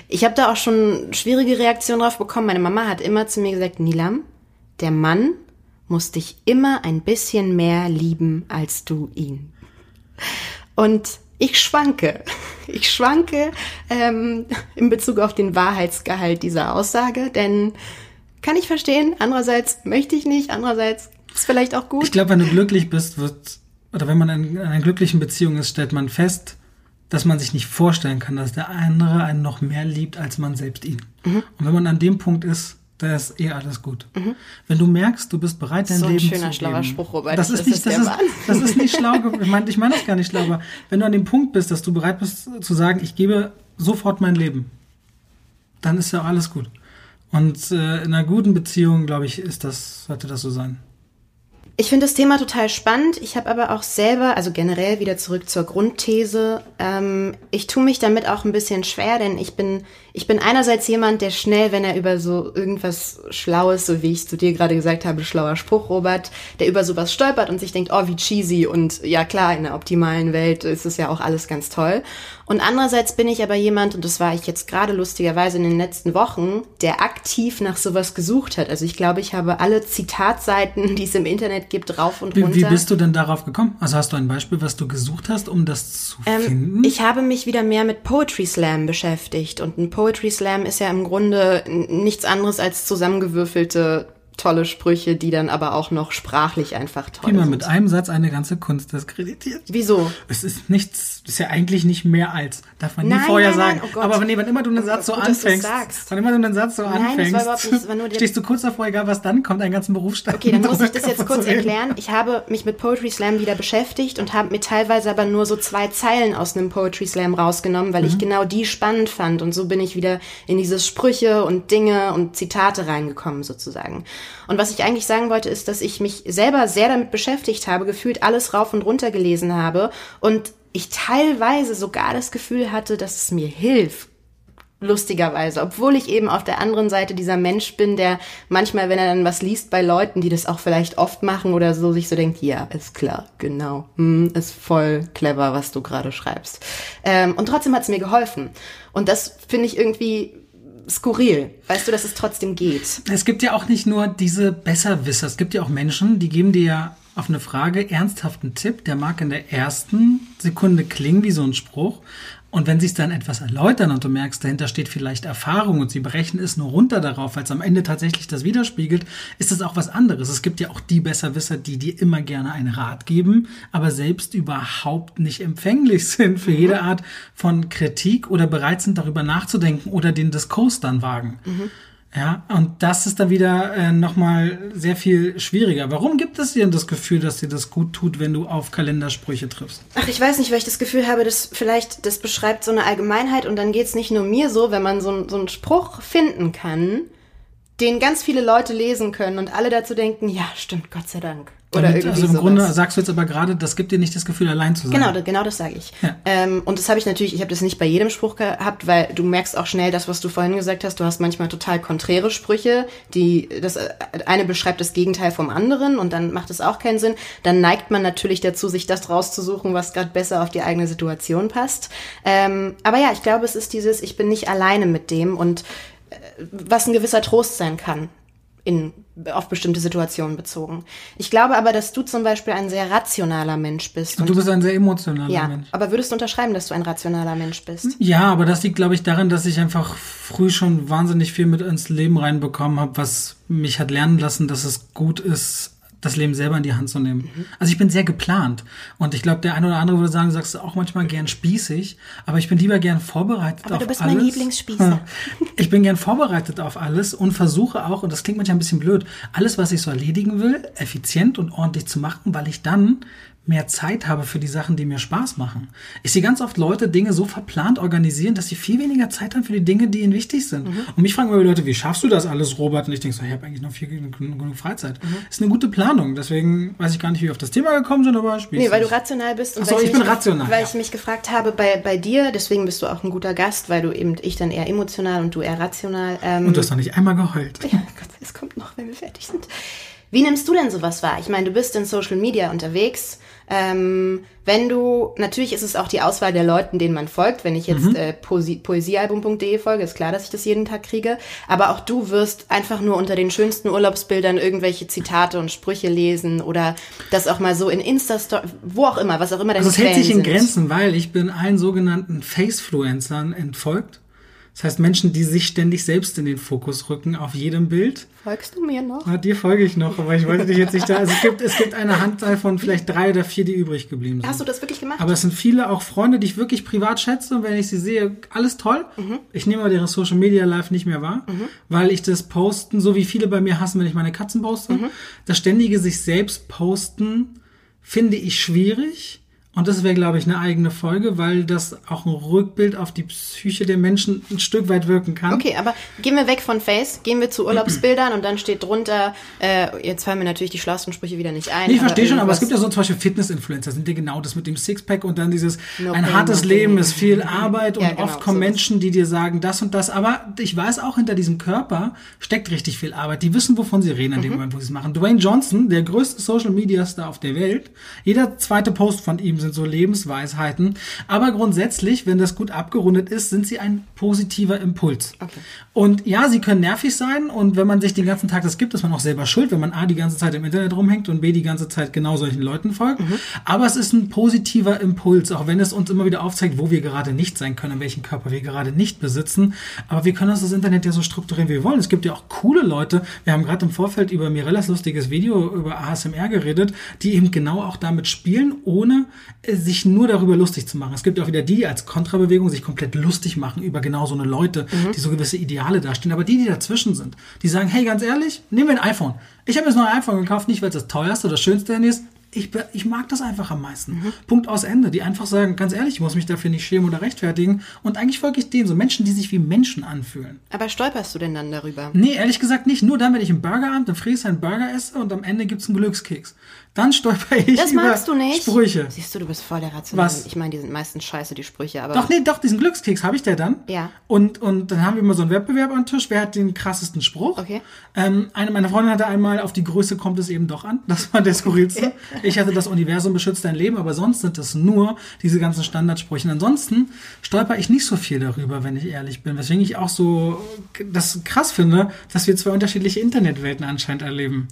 ich habe da auch schon schwierige Reaktionen drauf bekommen. Meine Mama hat immer zu mir gesagt, Nilam, der Mann muss dich immer ein bisschen mehr lieben als du ihn. Und ich schwanke. Ich schwanke ähm, in Bezug auf den Wahrheitsgehalt dieser Aussage, denn kann ich verstehen, andererseits möchte ich nicht, andererseits ist vielleicht auch gut. Ich glaube, wenn du glücklich bist, wird, oder wenn man in, in einer glücklichen Beziehung ist, stellt man fest, dass man sich nicht vorstellen kann, dass der andere einen noch mehr liebt als man selbst ihn. Mhm. Und wenn man an dem Punkt ist, da ist eh alles gut. Wenn du merkst, du bist bereit, dein Mhm. So ein Leben schöner, zu schlauer. Spruch, Robert. Das ist Das nicht, ist das der ist, das ist nicht schlau. Ich meine, ich meine das gar nicht schlau, aber wenn du an dem Punkt bist, dass du bereit bist zu sagen, ich gebe sofort mein Leben, dann ist ja alles gut. Und äh, in einer guten Beziehung, glaube ich, ist das, sollte das so sein. Ich finde das Thema total spannend. Ich habe aber auch selber, also generell wieder zurück zur Grundthese, ähm, ich tue mich damit auch ein bisschen schwer, denn ich bin, ich bin einerseits jemand, der schnell, wenn er über so irgendwas Schlaues, so wie ich zu dir gerade gesagt habe, schlauer Spruch, Robert, der über sowas stolpert und sich denkt, oh, wie cheesy und ja klar, in der optimalen Welt ist es ja auch alles ganz toll. Und andererseits bin ich aber jemand, und das war ich jetzt gerade lustigerweise in den letzten Wochen, der aktiv nach sowas gesucht hat. Also ich glaube, ich habe alle Zitatseiten, die es im Internet gibt, rauf und runter. Wie, wie bist du denn darauf gekommen? Also hast du ein Beispiel, was du gesucht hast, um das zu finden? Ähm, Ich habe mich wieder mehr mit Poetry Slam beschäftigt und ein Poetry Slam ist ja im Grunde nichts anderes als zusammengewürfelte tolle Sprüche, die dann aber auch noch sprachlich einfach toll Wie man sind. mit einem Satz eine ganze Kunst diskreditiert. Wieso? Es ist nichts, ist ja eigentlich nicht mehr als, darf man nie Nein, vorher nein, nein, sagen. oh Gott. Aber wenn, wann immer du einen Satz so gut, anfängst, wann immer du einen Satz so Nein, das war anfängst, nicht, stehst du kurz davor, egal was dann kommt, einen ganzen Berufsstand. Okay, dann muss ich das jetzt kurz erklären. Ich habe mich mit Poetry Slam wieder beschäftigt und habe mir teilweise aber nur so zwei Zeilen aus einem Poetry Slam rausgenommen, weil ich genau die spannend fand. Und so bin ich wieder in dieses Sprüche und Dinge und Zitate reingekommen sozusagen. Und was ich eigentlich sagen wollte, ist, dass ich mich selber sehr damit beschäftigt habe, gefühlt alles rauf und runter gelesen habe und ich teilweise sogar das Gefühl hatte, dass es mir hilft, lustigerweise, obwohl ich eben auf der anderen Seite dieser Mensch bin, der manchmal, wenn er dann was liest bei Leuten, die das auch vielleicht oft machen oder so, sich so denkt, ja, ist klar, genau, hm, ist voll clever, was du gerade schreibst. Ähm, und trotzdem hat es mir geholfen. Und das finde ich irgendwie skurril, weißt du, dass es trotzdem geht. Es gibt ja auch nicht nur diese Besserwisser, es gibt ja auch Menschen, die geben dir ja auf eine Frage ernsthaften Tipp, der mag in der ersten Sekunde klingen wie so ein Spruch. Und wenn sie es dann etwas erläutern und du merkst, dahinter steht vielleicht Erfahrung und sie berechnen es nur runter darauf, weil es am Ende tatsächlich das widerspiegelt, ist es auch was anderes. Es gibt ja auch die Besserwisser, die dir immer gerne einen Rat geben, aber selbst überhaupt nicht empfänglich [laughs] sind für jede Art von Kritik oder bereit sind, darüber nachzudenken oder den Diskurs dann wagen. Ja, und das ist dann wieder äh, nochmal sehr viel schwieriger. Warum gibt es dir das Gefühl, dass dir das gut tut, wenn du auf Kalendersprüche triffst? Ach, ich weiß nicht, weil ich das Gefühl habe, dass vielleicht das beschreibt so eine Allgemeinheit und dann geht's nicht nur mir so, wenn man so, so einen Spruch finden kann, den ganz viele Leute lesen können und alle dazu denken, ja, stimmt, Gott sei Dank. Oder Damit, irgendwie also im sowas. Grunde sagst du jetzt aber gerade, das gibt dir nicht das Gefühl, allein zu sein. Genau, genau das sage ich. Ja. Ähm, und das habe ich natürlich, ich habe das nicht bei jedem Spruch gehabt, weil du merkst auch schnell das, was du vorhin gesagt hast. Du hast manchmal total konträre Sprüche, die das äh, eine beschreibt das Gegenteil vom anderen und dann macht es auch keinen Sinn. Dann neigt man natürlich dazu, sich das rauszusuchen, was gerade besser auf die eigene Situation passt. Ähm, aber ja, ich glaube, es ist dieses, ich bin nicht alleine mit dem und äh, was ein gewisser Trost sein kann in, auf bestimmte Situationen bezogen. Ich glaube aber, dass du zum Beispiel ein sehr rationaler Mensch bist. Und du bist ein sehr emotionaler Ja, Mensch. aber würdest du unterschreiben, dass du ein rationaler Mensch bist? Ja, aber das liegt, glaube ich, daran, dass ich einfach früh schon wahnsinnig viel mit ins Leben reinbekommen habe, was mich hat lernen lassen, dass es gut ist, das Leben selber in die Hand zu nehmen. Mhm. Also ich bin sehr geplant. Und ich glaube, der eine oder andere würde sagen, du sagst auch manchmal gern spießig, aber ich bin lieber gern vorbereitet Aber auf du bist alles. mein Lieblingsspießer. [laughs] Ich bin gern vorbereitet auf alles und versuche auch, und das klingt manchmal ein bisschen blöd, alles, was ich so erledigen will, effizient und ordentlich zu machen, weil ich dann mehr Zeit habe für die Sachen, die mir Spaß machen. Ich sehe ganz oft Leute Dinge so verplant organisieren, dass sie viel weniger Zeit haben für die Dinge, die ihnen wichtig sind. Mhm. Und mich fragen immer die Leute, wie schaffst du das alles, Robert? Und ich denke so, ich habe eigentlich noch viel genug, Freizeit. Mhm. Ist eine gute Planung. Deswegen weiß ich gar nicht, wie wir auf das Thema gekommen sind, aber spielst Nee, weil du rational bist und Ach so, ich mich, bin rational, weil ja. ich mich gefragt habe bei, bei dir, deswegen bist du auch ein guter Gast, weil du eben ich dann eher emotional und du eher rational. Ähm, Und du hast noch nicht einmal geheult. ja, Gott, es kommt noch, wenn wir fertig sind. Wie nimmst du denn sowas wahr? Ich meine, du bist in Social Media unterwegs. Ähm, wenn du, natürlich ist es auch die Auswahl der Leuten, denen man folgt. Wenn ich jetzt Mhm. äh, Poesie, poesiealbum.de folge, ist klar, dass ich das jeden Tag kriege. Aber auch du wirst einfach nur unter den schönsten Urlaubsbildern irgendwelche Zitate und Sprüche lesen oder das auch mal so in Insta-Story, wo auch immer, was auch immer deine Also es hält sich in sind. Grenzen, weil ich bin allen sogenannten Facefluencern entfolgt. Das heißt Menschen, die sich ständig selbst in den Fokus rücken auf jedem Bild. Folgst du mir noch? Ah, dir folge ich noch, aber ich wollte dich jetzt nicht da. Also es gibt, es gibt eine Handzahl von vielleicht drei oder vier, die übrig geblieben sind. Hast du das wirklich gemacht? Aber es sind viele auch Freunde, die ich wirklich privat schätze und wenn ich sie sehe, alles toll. Mhm. Ich nehme aber deren Social Media Live nicht mehr wahr, weil ich das Posten, so wie viele bei mir hassen, wenn ich meine Katzen poste, Mhm. das ständige sich selbst posten, finde ich schwierig. Und das wäre, glaube ich, eine eigene Folge, weil das auch ein Rückbild auf die Psyche der Menschen ein Stück weit wirken kann. Okay, aber gehen wir weg von Face, gehen wir zu Urlaubsbildern und dann steht drunter, äh, jetzt fallen mir natürlich die schlauesten Sprüche wieder nicht ein. Nee, ich verstehe schon, aber es gibt ja so zum Beispiel Fitness-Influencer, sind ja genau das mit dem Sixpack und dann dieses, No ein pain, hartes no Leben ist viel Arbeit und Ja, genau, oft kommen sowas. Menschen, die dir sagen das und das, aber ich weiß auch, hinter diesem Körper steckt richtig viel Arbeit. Die wissen, wovon sie reden in Mhm. dem Moment, wo sie es machen. Dwayne Johnson, der größte Social-Media-Star auf der Welt, jeder zweite Post von ihm sind so Lebensweisheiten, aber grundsätzlich, wenn das gut abgerundet ist, sind sie ein positiver Impuls. Okay. Und ja, sie können nervig sein und wenn man sich den ganzen Tag das gibt, ist man auch selber schuld, wenn man A, die ganze Zeit im Internet rumhängt und B, die ganze Zeit genau solchen Leuten folgt. Aber es ist ein positiver Impuls, auch wenn es uns immer wieder aufzeigt, wo wir gerade nicht sein können, welchen Körper wir gerade nicht besitzen. Aber wir können uns das Internet ja so strukturieren, wie wir wollen. Es gibt ja auch coole Leute. Wir haben gerade im Vorfeld über Mirellas lustiges Video über ASMR geredet, die eben genau auch damit spielen, ohne sich nur darüber lustig zu machen. Es gibt auch wieder die, die als Kontrabewegung sich komplett lustig machen über genau so eine Leute, die so gewisse Ideale dastehen. Aber die, die dazwischen sind, die sagen, hey, ganz ehrlich, nehmen wir ein iPhone. Ich habe jetzt noch ein iPhone gekauft, nicht weil es das teuerste oder schönste Handy ist. Ich, ich mag das einfach am meisten. Punkt aus Ende. Die einfach sagen, ganz ehrlich, ich muss mich dafür nicht schämen oder rechtfertigen. Und eigentlich folge ich denen, so Menschen, die sich wie Menschen anfühlen. Aber stolperst du denn dann darüber? Nee, ehrlich gesagt nicht. Nur dann, wenn ich im Burgerabend im Friesheim Burger esse und am Ende gibt's einen Glückskeks. Dann stolper ich Das über magst du nicht? Sprüche. Siehst du, du bist voll der Rationale. Was? Ich meine, die sind meistens scheiße, die Sprüche, aber. Doch, nee, doch, diesen Glückskeks habe ich der dann. Ja. Und, und dann haben wir immer so einen Wettbewerb am Tisch. Wer hat den krassesten Spruch? Okay. Ähm, eine meiner Freundinnen hatte einmal, auf die Größe kommt es eben doch an. Das war der skurrilste. Ich hatte das Universum beschützt dein Leben, aber sonst sind es nur diese ganzen Standardsprüche. Und ansonsten stolper ich nicht so viel darüber, wenn ich ehrlich bin. Weswegen ich auch so das krass finde, dass wir zwei unterschiedliche Internetwelten anscheinend erleben.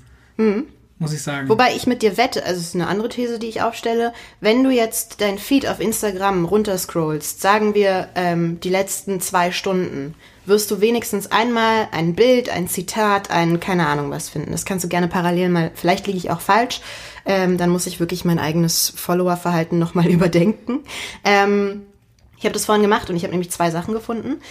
Muss ich sagen. Wobei ich mit dir wette, also es ist eine andere These, die ich aufstelle, wenn du jetzt dein Feed auf Instagram runterscrollst, sagen wir ähm, die letzten zwei Stunden, wirst du wenigstens einmal ein Bild, ein Zitat, ein keine Ahnung was finden. Das kannst du gerne parallel mal, vielleicht liege ich auch falsch, ähm, dann muss ich wirklich mein eigenes Followerverhalten nochmal [laughs] überdenken. Ähm, ich habe das vorhin gemacht und ich habe nämlich zwei Sachen gefunden.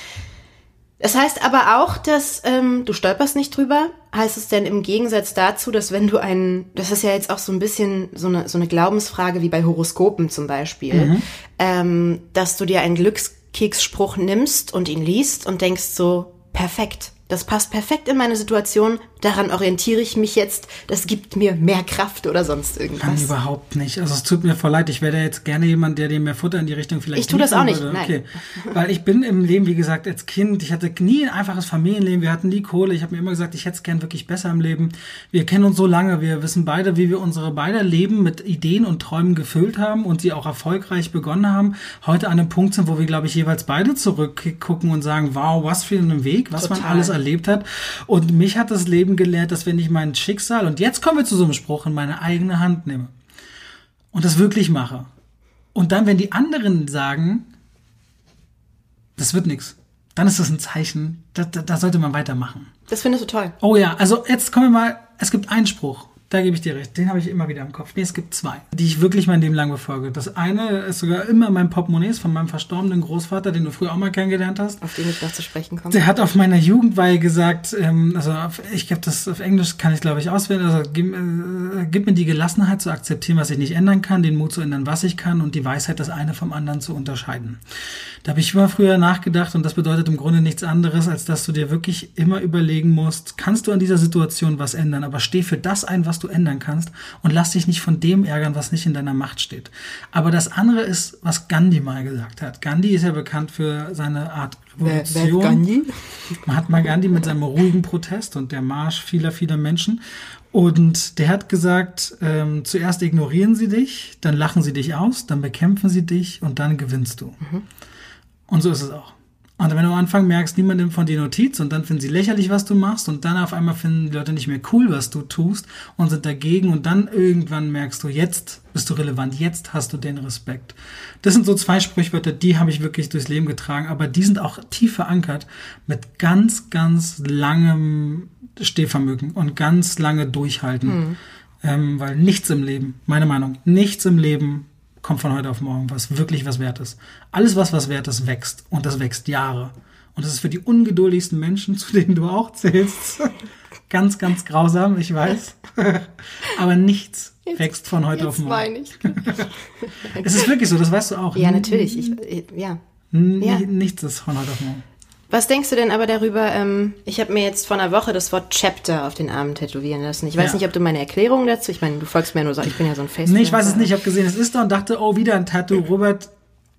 Das heißt aber auch, dass ähm, du stolperst nicht drüber. Heißt es denn im Gegensatz dazu, dass wenn du einen, das ist ja jetzt auch so ein bisschen so eine, so eine Glaubensfrage wie bei Horoskopen zum Beispiel, ähm, dass du dir einen Glückskeksspruch nimmst und ihn liest und denkst so, perfekt, das passt perfekt in meine Situation, daran orientiere ich mich jetzt, das gibt mir mehr Kraft oder sonst irgendwas. überhaupt nicht. Also es tut mir voll leid. Ich wäre jetzt gerne jemand, der dir mehr Futter in die Richtung vielleicht Ich tu das auch nicht, würde. nein. Okay. Weil ich bin im Leben, wie gesagt, als Kind, ich hatte nie ein einfaches Familienleben. Wir hatten nie Kohle. Ich habe mir immer gesagt, ich hätte es gern wirklich besser im Leben. Wir kennen uns so lange. Wir wissen beide, wie wir unsere beide Leben mit Ideen und Träumen gefüllt haben und sie auch erfolgreich begonnen haben. Heute an einem Punkt sind, wo wir, glaube ich, jeweils beide zurückgucken und sagen, wow, was für ein Weg, was man Total. alles erlebt hat. Und mich hat das Leben gelehrt, dass wenn ich mein Schicksal, und jetzt kommen wir zu so einem Spruch, in meine eigene Hand nehme und das wirklich mache. Und dann, wenn die anderen sagen, das wird nix, dann ist das ein Zeichen, da, da, da sollte man weitermachen. Das findest du toll. Oh ja, also jetzt kommen wir mal, es gibt einen Spruch, da gebe ich dir recht, den habe ich immer wieder im Kopf. Nee, es gibt zwei, die ich wirklich mein Leben lang befolge. Das eine ist sogar immer mein Portemonnaie, von meinem verstorbenen Großvater, den du früher auch mal kennengelernt hast. Auf den ich noch zu sprechen komme. Der hat auf meiner Jugendweihe gesagt, ähm, also auf, ich glaube, das auf Englisch kann ich glaube ich auswählen, also gib, äh, gib mir die Gelassenheit zu akzeptieren, was ich nicht ändern kann, den Mut zu ändern, was ich kann und die Weisheit, das eine vom anderen zu unterscheiden. Da habe ich immer früher nachgedacht und das bedeutet im Grunde nichts anderes, als dass du dir wirklich immer überlegen musst, kannst du an dieser Situation was ändern, aber steh für das ein, was was du ändern kannst und lass dich nicht von dem ärgern, was nicht in deiner Macht steht. Aber das andere ist, was Gandhi mal gesagt hat. Gandhi ist ja bekannt für seine Art Revolution. Gandhi? Mahatma Gandhi mit seinem ruhigen Protest und der Marsch vieler, vieler Menschen. Und der hat gesagt, ähm, zuerst ignorieren sie dich, dann lachen sie dich aus, dann bekämpfen sie dich und dann gewinnst du. Und so ist es auch. Und wenn du am Anfang merkst, niemand nimmt von dir Notiz und dann finden sie lächerlich, was du machst und dann auf einmal finden die Leute nicht mehr cool, was du tust und sind dagegen und dann irgendwann merkst du, jetzt bist du relevant, jetzt hast du den Respekt. Das sind so zwei Sprichwörter, die habe ich wirklich durchs Leben getragen, aber die sind auch tief verankert mit ganz, ganz langem Stehvermögen und ganz lange durchhalten. Ähm, weil nichts im Leben, meine Meinung, nichts im Leben kommt von heute auf morgen, was wirklich was wert ist. Alles, was was wert ist, wächst. Und das wächst Jahre. Und das ist für die ungeduldigsten Menschen, [laughs] zu denen du auch zählst, [laughs] ganz, ganz grausam, ich weiß. [laughs] Aber nichts wächst von heute auf Jetzt morgen. meine ich. Es ist wirklich so, das weißt du auch. Ja, natürlich. Ich, ich- ja. N- Ja. Nichts ist von heute auf morgen. Was denkst du denn aber darüber? Ähm, ich habe mir jetzt vor einer Woche das Wort Chapter auf den Arm tätowieren lassen. Ich weiß Ja. nicht, ob du meine Erklärung dazu. Ich meine, du folgst mir ja nur so. Ich bin ja so ein Facebook. Nee, ich weiß es nicht. Ich habe gesehen, es ist da und dachte, oh, wieder ein Tattoo. Robert,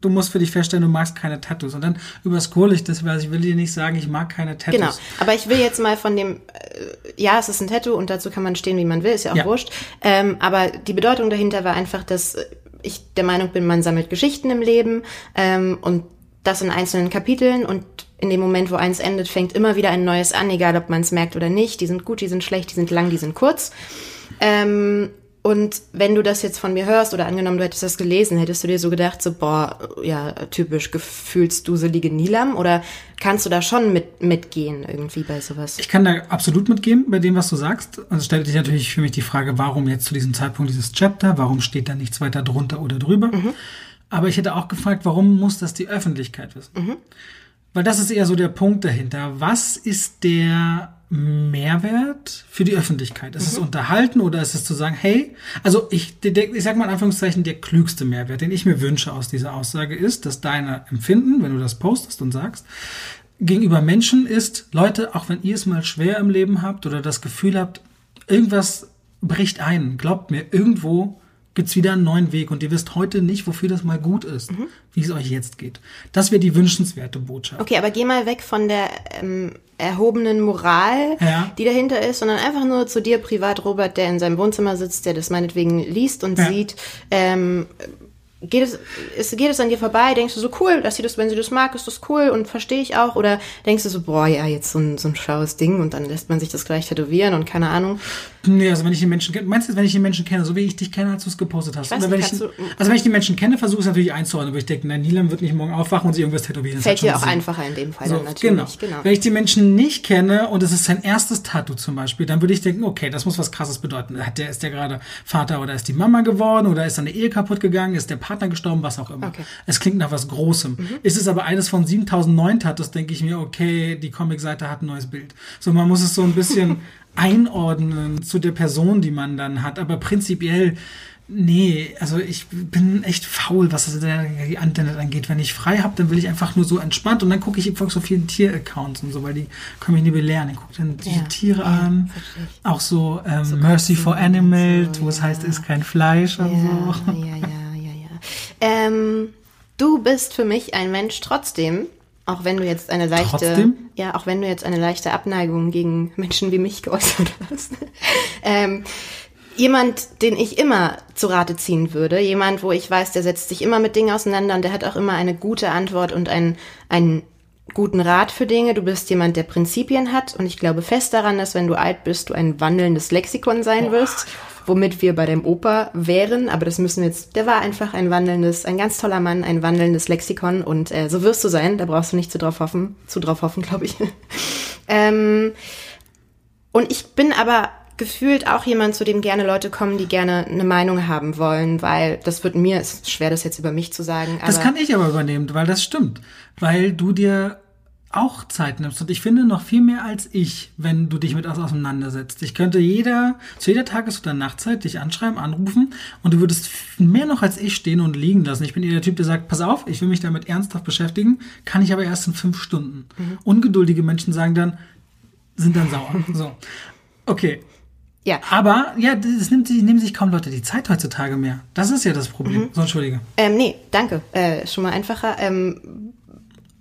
du musst für dich feststellen, du magst keine Tattoos. Und dann überscroll ich das, weil ich will dir nicht sagen, ich mag keine Tattoos. Genau. Aber ich will jetzt mal von dem, äh, ja, es ist ein Tattoo und dazu kann man stehen, wie man will, ist ja auch Ja. wurscht. Ähm, aber die Bedeutung dahinter war einfach, dass ich der Meinung bin, man sammelt Geschichten im Leben ähm, und das in einzelnen Kapiteln und in dem Moment, wo eins endet, fängt immer wieder ein neues an, egal ob man es merkt oder nicht. Die sind gut, die sind schlecht, die sind lang, die sind kurz. Ähm, und wenn du das jetzt von mir hörst oder angenommen, du hättest das gelesen, hättest du dir so gedacht, so, boah, ja, typisch gefühlsduselige Nilam? Oder kannst du da schon mit, mitgehen irgendwie bei sowas? Ich kann da absolut mitgehen bei dem, was du sagst. Also stellt sich natürlich für mich die Frage, warum jetzt zu diesem Zeitpunkt dieses Chapter? Warum steht da nichts weiter drunter oder drüber? Aber ich hätte auch gefragt, warum muss das die Öffentlichkeit wissen? Weil das ist eher so der Punkt dahinter. Was ist der Mehrwert für die Öffentlichkeit? Ist es unterhalten oder ist es zu sagen, hey, also ich, der, ich sag mal in Anführungszeichen, der klügste Mehrwert, den ich mir wünsche aus dieser Aussage ist, dass deine Empfinden, wenn du das postest und sagst, gegenüber Menschen ist, Leute, auch wenn ihr es mal schwer im Leben habt oder das Gefühl habt, irgendwas bricht ein, glaubt mir, irgendwo gibt's wieder einen neuen Weg und ihr wisst heute nicht, wofür das mal gut ist, wie es euch jetzt geht. Das wäre die wünschenswerte Botschaft. Okay, aber geh mal weg von der ähm, erhobenen Moral, Ja. die dahinter ist, sondern einfach nur zu dir privat, Robert, der in seinem Wohnzimmer sitzt, der das meinetwegen liest und Ja. sieht. Ähm, geht es, ist, geht es an dir vorbei? Denkst du so cool, dass sie das, wenn sie das mag, ist das cool und verstehe ich auch? Oder denkst du so, boah, ja, jetzt so ein, so ein schlaues Ding und dann lässt man sich das gleich tätowieren und keine Ahnung. Nee, also wenn ich den Menschen kenne, meinst du, wenn ich den Menschen kenne, so wie ich dich kenne, als du es gepostet hast? nicht, wenn ich, du- also wenn ich die Menschen kenne, versuche ich es natürlich einzuordnen, weil ich denke, nein, Nilam wird nicht morgen aufwachen und sich irgendwas tätowieren. Das Fällt dir auch Sinn. einfacher in dem Fall So, dann natürlich. genau. genau. Wenn ich die Menschen nicht kenne und es ist sein erstes Tattoo zum Beispiel, dann würde ich denken, okay, das muss was krasses bedeuten. Hat der, ist der gerade Vater oder ist die Mama geworden oder ist seine Ehe kaputt gegangen, ist der Partner gestorben, was auch immer. Okay. Es klingt nach was Großem. Ist es aber eines von 7009 Tattoos, denke ich mir, okay, die Comicseite hat ein neues Bild. So, man muss es so ein bisschen [laughs] einordnen zu der Person, die man dann hat. Aber prinzipiell, nee, also ich bin echt faul, was das Internet angeht. Wenn ich frei habe, dann will ich einfach nur so entspannt und dann gucke ich einfach so vielen Tieraccounts und so, weil die können mich nie belehren. Ich gucke dann die Ja, Tiere ja, an. Auch so, ähm, Mercy for Animals, so, wo es ja. heißt, ist kein Fleisch und so. ja, ja, ja. Ähm, du bist für mich ein Mensch trotzdem, auch wenn du jetzt eine leichte, Trotzdem? ja, auch wenn du jetzt eine leichte Abneigung gegen Menschen wie mich geäußert hast. [laughs] ähm, jemand, den ich immer zu Rate ziehen würde, jemand, wo ich weiß, der setzt sich immer mit Dingen auseinander und der hat auch immer eine gute Antwort und einen, einen guten Rat für Dinge. Du bist jemand, der Prinzipien hat. Und ich glaube fest daran, dass wenn du alt bist, du ein wandelndes Lexikon sein wirst, womit wir bei dem Opa wären, aber das müssen wir jetzt, der war einfach ein wandelndes, ein ganz toller Mann, ein wandelndes Lexikon. Und äh, so wirst du sein, da brauchst du nicht zu drauf hoffen, zu drauf hoffen, glaube ich. [laughs] ähm, und ich bin aber gefühlt auch jemand, zu dem gerne Leute kommen, die gerne eine Meinung haben wollen, weil das wird mir, es ist schwer, das jetzt über mich zu sagen, Das kann ich aber übernehmen, weil das stimmt. Weil du dir auch Zeit nimmst. Und ich finde noch viel mehr als ich, wenn du dich mit was auseinandersetzt. Ich könnte jeder, zu jeder Tages- oder Nachtzeit dich anschreiben, anrufen und du würdest mehr noch als ich stehen und liegen lassen. Ich bin eher der Typ, der sagt, pass auf, ich will mich damit ernsthaft beschäftigen, kann ich aber erst in fünf Stunden. Ungeduldige Menschen sagen dann, sind dann sauer. [laughs] So. Okay. Ja. Aber ja, das nimmt, sich- nehmen sich kaum Leute die Zeit heutzutage mehr. Das ist ja das Problem. So, Entschuldige. Ähm, nee, danke. Äh, schon mal einfacher. Ähm,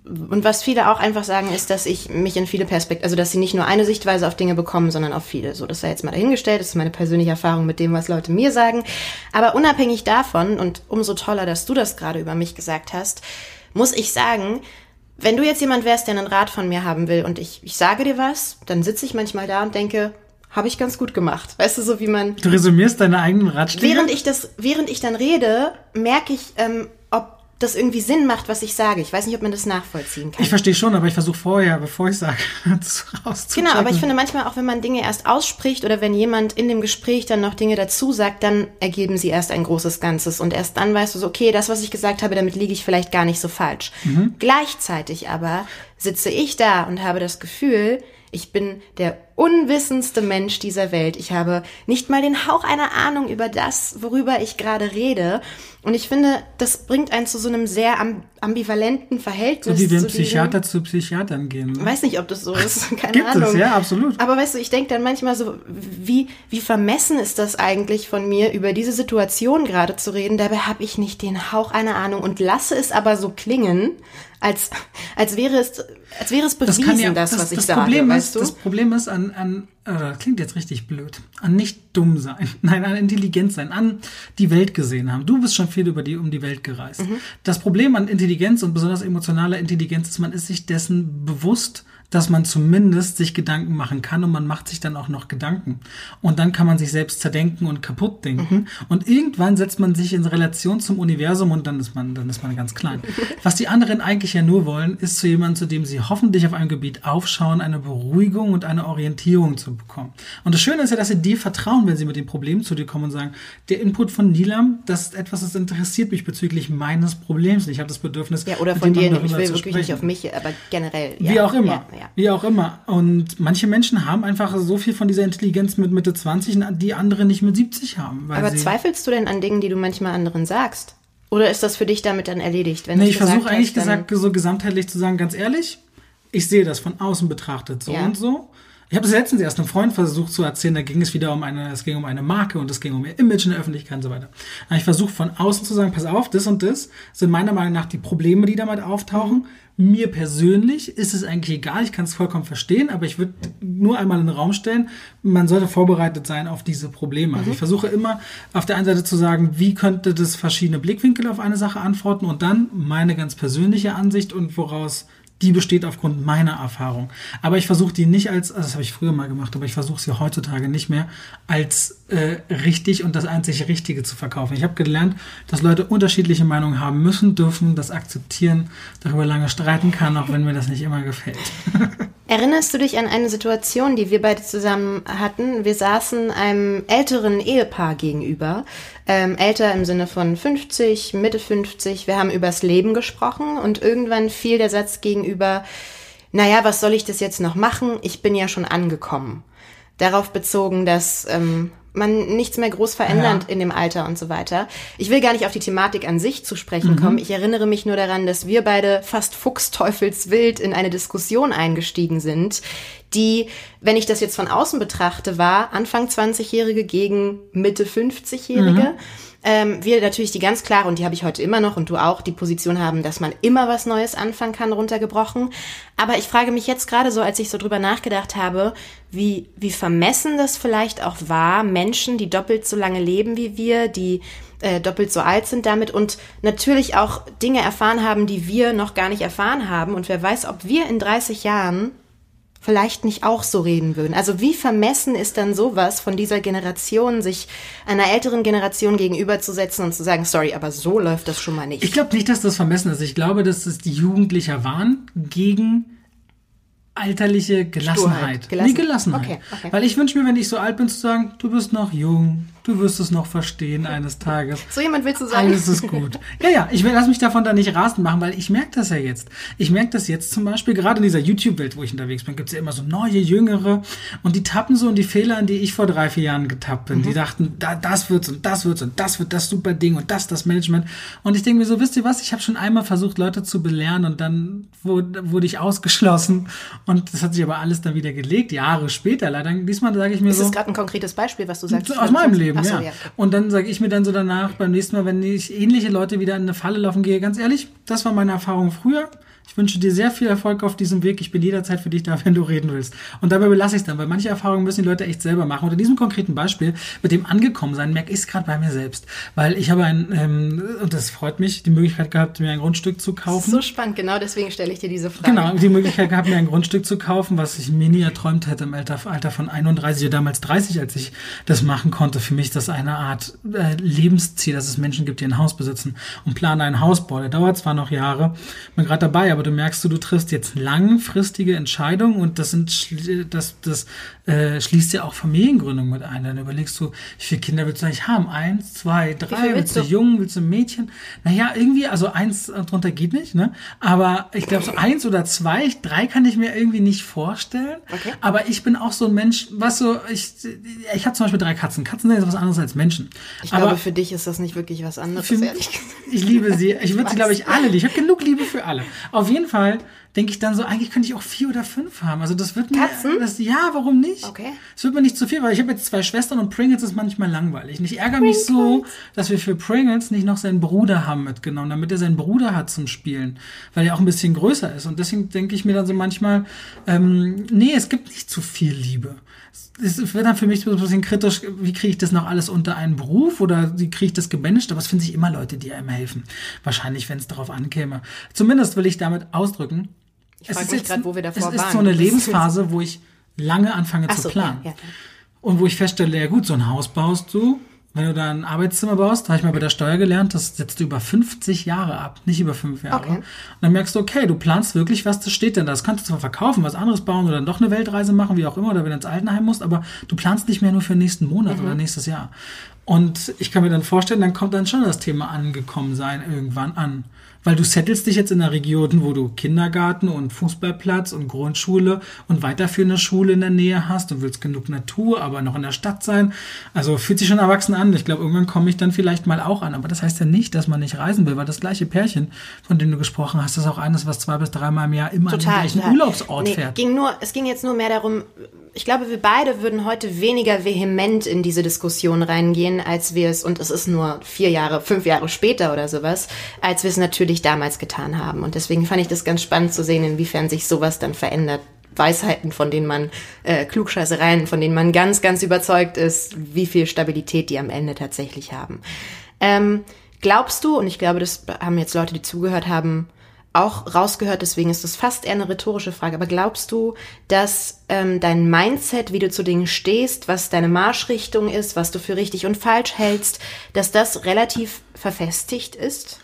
und was viele auch einfach sagen, ist, dass ich mich in viele Perspektiven, also dass sie nicht nur eine Sichtweise auf Dinge bekommen, sondern auf viele. So, das sei jetzt mal dahingestellt. Das ist meine persönliche Erfahrung mit dem, was Leute mir sagen. Aber unabhängig davon und umso toller, dass du das gerade über mich gesagt hast, muss ich sagen, wenn du jetzt jemand wärst, der einen Rat von mir haben will und ich, ich sage dir was, dann sitze ich manchmal da und denke, habe ich ganz gut gemacht. Weißt du, so wie man Du resümierst deine eigenen Ratschläge. Während ich das, während ich dann rede, merke ich, ähm, ob das irgendwie Sinn macht, was ich sage. Ich weiß nicht, ob man das nachvollziehen kann. ich verstehe schon, aber ich versuche vorher, bevor ich sage, [laughs] rauszuchecken. Genau, aber ich finde manchmal auch, wenn man Dinge erst ausspricht oder wenn jemand in dem Gespräch dann noch Dinge dazu sagt, dann ergeben sie erst ein großes Ganzes und erst dann weißt du so, okay, das, was ich gesagt habe, damit liege ich vielleicht gar nicht so falsch. Gleichzeitig aber sitze ich da und habe das Gefühl, ich bin der unwissendste Mensch dieser Welt. Ich habe nicht mal den Hauch einer Ahnung über das, worüber ich gerade rede. Und ich finde, das bringt einen zu so einem sehr am- ambivalenten Verhältnis. so wie wenn Psychiater zu Psychiatern gehen. Ne? Weiß nicht, ob das so ist. Keine Gibt es, Ahnung. ja, absolut. Aber weißt du, ich denke dann manchmal so, wie, wie vermessen ist das eigentlich von mir, über diese Situation gerade zu reden? Dabei habe ich nicht den Hauch einer Ahnung und lasse es aber so klingen, als, als wäre es, als wäre es bewiesen, das, was ich das sage, Problem weißt ist, du? Das Problem ist an, an äh, das klingt jetzt richtig blöd, an nicht dumm sein, [laughs] nein, an intelligent sein, an die Welt gesehen haben. Du bist schon viel über die, um die Welt gereist. Mhm. Das Problem an Intelligenz und besonders emotionaler Intelligenz ist, man ist sich dessen bewusst, dass man zumindest sich Gedanken machen kann und man macht sich dann auch noch Gedanken. Und dann kann man sich selbst zerdenken und kaputt denken. Mhm. Und irgendwann setzt man sich in Relation zum Universum und dann ist man, dann ist man ganz klein. [laughs] Was die anderen eigentlich ja nur wollen, ist zu jemandem, zu dem sie hoffentlich auf einem Gebiet aufschauen, eine Beruhigung und eine Orientierung zu bekommen. Und das Schöne ist ja, dass sie dir vertrauen, wenn sie mit dem Problem zu dir kommen und sagen, der Input von Nilam, das ist etwas, das interessiert mich bezüglich meines Problems. Ich habe das Bedürfnis, Ja, oder von dir, ich will wirklich nicht sprechen. auf mich, aber generell. Ja. Wie auch immer. Ja, ja. Wie auch immer. Und manche Menschen haben einfach so viel von dieser Intelligenz mit Mitte 20, die andere nicht mit 70 haben. Aber zweifelst du denn an Dingen, die du manchmal anderen sagst? Oder ist das für dich damit dann erledigt? Wenn Nee, ich versuche eigentlich hast, gesagt, so gesamtheitlich zu sagen, ganz ehrlich, ich sehe das von außen betrachtet so Ja. und so. Ich habe das letztens erst einem Freund versucht zu erzählen, da ging es wieder um eine, es ging um eine Marke und es ging um ihr Image in der Öffentlichkeit und so weiter. Da ich versucht von außen zu sagen, pass auf, das und das sind meiner Meinung nach die Probleme, die damit auftauchen. Mir persönlich ist es eigentlich egal, ich kann es vollkommen verstehen, aber ich würde nur einmal in den Raum stellen, man sollte vorbereitet sein auf diese Probleme. Also ich versuche immer auf der einen Seite zu sagen, wie könnte das verschiedene Blickwinkel auf eine Sache antworten und dann meine ganz persönliche Ansicht und woraus die besteht aufgrund meiner Erfahrung. Aber ich versuche die nicht als, also das habe ich früher mal gemacht, aber ich versuche sie heutzutage nicht mehr als äh, richtig und das einzig Richtige zu verkaufen. Ich habe gelernt, dass Leute unterschiedliche Meinungen haben müssen, dürfen, das akzeptieren, darüber lange streiten kann, auch wenn mir das nicht immer gefällt. [laughs] Erinnerst du dich an eine Situation, die wir beide zusammen hatten? Wir saßen einem älteren Ehepaar gegenüber. Ähm, älter im Sinne von 50, Mitte 50. Wir haben übers Leben gesprochen und irgendwann fiel der Satz gegenüber, naja, was soll ich das jetzt noch machen? Ich bin ja schon angekommen. Darauf bezogen, dass ähm, man nichts mehr groß verändert Ja. in dem Alter und so weiter. Ich will gar nicht auf die Thematik an sich zu sprechen kommen. Ich erinnere mich nur daran, dass wir beide fast fuchsteufelswild in eine Diskussion eingestiegen sind, die, wenn ich das jetzt von außen betrachte, war Anfang 20-Jährige gegen Mitte 50-Jährige. Ähm, wir natürlich die ganz klare, und die habe ich heute immer noch und du auch, die Position haben, dass man immer was Neues anfangen kann, runtergebrochen. Aber ich frage mich jetzt gerade so, als ich so drüber nachgedacht habe, wie, wie vermessen das vielleicht auch war, Menschen, die doppelt so lange leben wie wir, die äh, doppelt so alt sind damit und natürlich auch Dinge erfahren haben, die wir noch gar nicht erfahren haben. Und wer weiß, ob wir in 30 Jahren vielleicht nicht auch so reden würden. Also wie vermessen ist dann sowas von dieser Generation, sich einer älteren Generation gegenüberzusetzen und zu sagen, sorry, aber so läuft das schon mal nicht. Ich glaube nicht, dass das vermessen ist. Ich glaube, dass es die Jugendlicher waren gegen alterliche Gelassenheit. Gelassen- Nee, Gelassenheit. Okay, okay. Weil ich wünsche mir, wenn ich so alt bin, zu sagen, du bist noch jung, Du wirst es noch verstehen eines Tages. So jemand willst du sein? Alles ist gut. Ja, ja, ich will, lass mich davon da nicht rasend machen, weil ich merke das ja jetzt. Ich merke das jetzt zum Beispiel, gerade in dieser YouTube-Welt, wo ich unterwegs bin, gibt's ja immer so neue, jüngere und die tappen so in die Fehler, in die ich vor drei, vier Jahren getappt bin. Die dachten, da, das wird's und das wird's und das wird das super Ding und das das Management. Und ich denke mir so, wisst ihr was, ich habe schon einmal versucht, Leute zu belehren und dann wurde, wurde ich ausgeschlossen und das hat sich aber alles dann wieder gelegt, Jahre später. Leider, diesmal sage ich mir Ist so. das gerade ein konkretes Beispiel, was du sagst? Aus meinem Leben, Ach so, ja. Und dann sage ich mir dann so danach, beim nächsten Mal, wenn ich ähnliche Leute wieder in eine Falle laufen gehe, ganz ehrlich, das war meine Erfahrung früher. Ich wünsche dir sehr viel Erfolg auf diesem Weg. Ich bin jederzeit für dich da, [laughs] wenn du reden willst. Und dabei belasse ich es dann, weil manche Erfahrungen müssen die Leute echt selber machen. Und in diesem konkreten Beispiel mit dem angekommen sein, merke ich es gerade bei mir selbst. Weil ich habe ein, ähm, und das freut mich, die Möglichkeit gehabt, mir ein Grundstück zu kaufen. So spannend, genau deswegen stelle ich dir diese Frage. Genau, die Möglichkeit [laughs] gehabt, mir ein Grundstück zu kaufen, was ich mir nie erträumt hätte im Alter, von 31 oder damals 30, als ich das machen konnte. Für mich ist das eine Art äh, Lebensziel, dass es Menschen gibt, die ein Haus besitzen und planen einen Hausbau. Der dauert zwar noch Jahre, bin gerade dabei, aber du merkst, du, du triffst jetzt langfristige Entscheidungen und das sind das, das äh, schließt ja auch Familiengründung mit ein. Dann überlegst du, wie viele Kinder willst du eigentlich haben? Eins, zwei, drei, willst du? Jungen, willst du Mädchen? Naja, irgendwie, also eins drunter geht nicht, ne? Aber ich glaube, so eins oder zwei, drei kann ich mir irgendwie nicht vorstellen. Okay. Aber ich bin auch so ein Mensch, was so, ich, ich habe zum Beispiel drei Katzen. Katzen sind jetzt was anderes als Menschen. Ich Aber glaube, für dich ist das nicht wirklich was anderes, für, ehrlich gesagt. ich liebe sie. Ich würde sie, glaube ich, alle lieben. Ich habe genug Liebe für alle. Auf jeden Fall denke ich dann so, eigentlich könnte ich auch vier oder fünf haben. Also das wird mir, Katzen? Das, ja, warum nicht? Okay. Es wird mir nicht zu viel, weil ich habe jetzt zwei Schwestern und Pringles ist manchmal langweilig. Und ich ärgere mich so, dass wir für Pringles nicht noch seinen Bruder haben mitgenommen, damit er seinen Bruder hat zum Spielen, weil er auch ein bisschen größer ist. Und deswegen denke ich mir dann so manchmal, ähm, nee, es gibt nicht zu viel Liebe. Es wird dann für mich so ein bisschen kritisch, wie kriege ich das noch alles unter einen Beruf oder wie kriege ich das gemanagt? Aber es finden sich immer Leute, die einem helfen. Wahrscheinlich, wenn es darauf ankäme. Zumindest will ich damit ausdrücken, Ich frage mich gerade, wo wir davor es ist waren. so eine ist- Lebensphase, wo ich lange anfange Ach zu so, planen. ja, ja. Und wo ich feststelle, ja gut, so ein Haus baust du, wenn du da ein Arbeitszimmer baust, habe ich mal bei der Steuer gelernt, das setzt du über 50 Jahre ab, nicht über fünf Jahre. Okay. Und dann merkst du, okay, du planst wirklich, was das steht denn da. Das kannst du zwar verkaufen, was anderes bauen oder dann doch eine Weltreise machen, wie auch immer, oder wenn du ins Altenheim musst, aber du planst nicht mehr nur für den nächsten Monat Mhm. oder nächstes Jahr. Und ich kann mir dann vorstellen, dann kommt dann schon das Thema angekommen sein irgendwann an. Weil du settelst dich jetzt in einer Region, wo du Kindergarten und Fußballplatz und Grundschule und weiterführende Schule in der Nähe hast und willst genug Natur, aber noch in der Stadt sein. Also fühlt sich schon erwachsen an. Ich glaube, irgendwann komme ich dann vielleicht mal auch an. Aber das heißt ja nicht, dass man nicht reisen will, weil das gleiche Pärchen, von dem du gesprochen hast, ist auch eines, was zwei bis dreimal im Jahr immer an den Total. gleichen total. Urlaubsort nee, fährt. Ging nur, es ging jetzt nur mehr darum, ich glaube, wir beide würden heute weniger vehement in diese Diskussion reingehen, als wir es, und es ist nur vier Jahre, fünf Jahre später oder sowas, als wir es natürlich damals getan haben. Und deswegen fand ich das ganz spannend zu sehen, inwiefern sich sowas dann verändert. Weisheiten, von denen man, äh, Klugscheißereien, von denen man ganz, ganz überzeugt ist, wie viel Stabilität die am Ende tatsächlich haben. Ähm, glaubst du, und ich glaube, das haben jetzt Leute, die zugehört haben, auch rausgehört, deswegen ist das fast eher eine rhetorische Frage, aber glaubst du, dass ähm, dein Mindset, wie du zu Dingen stehst, was deine Marschrichtung ist, was du für richtig und falsch hältst, dass das relativ verfestigt ist?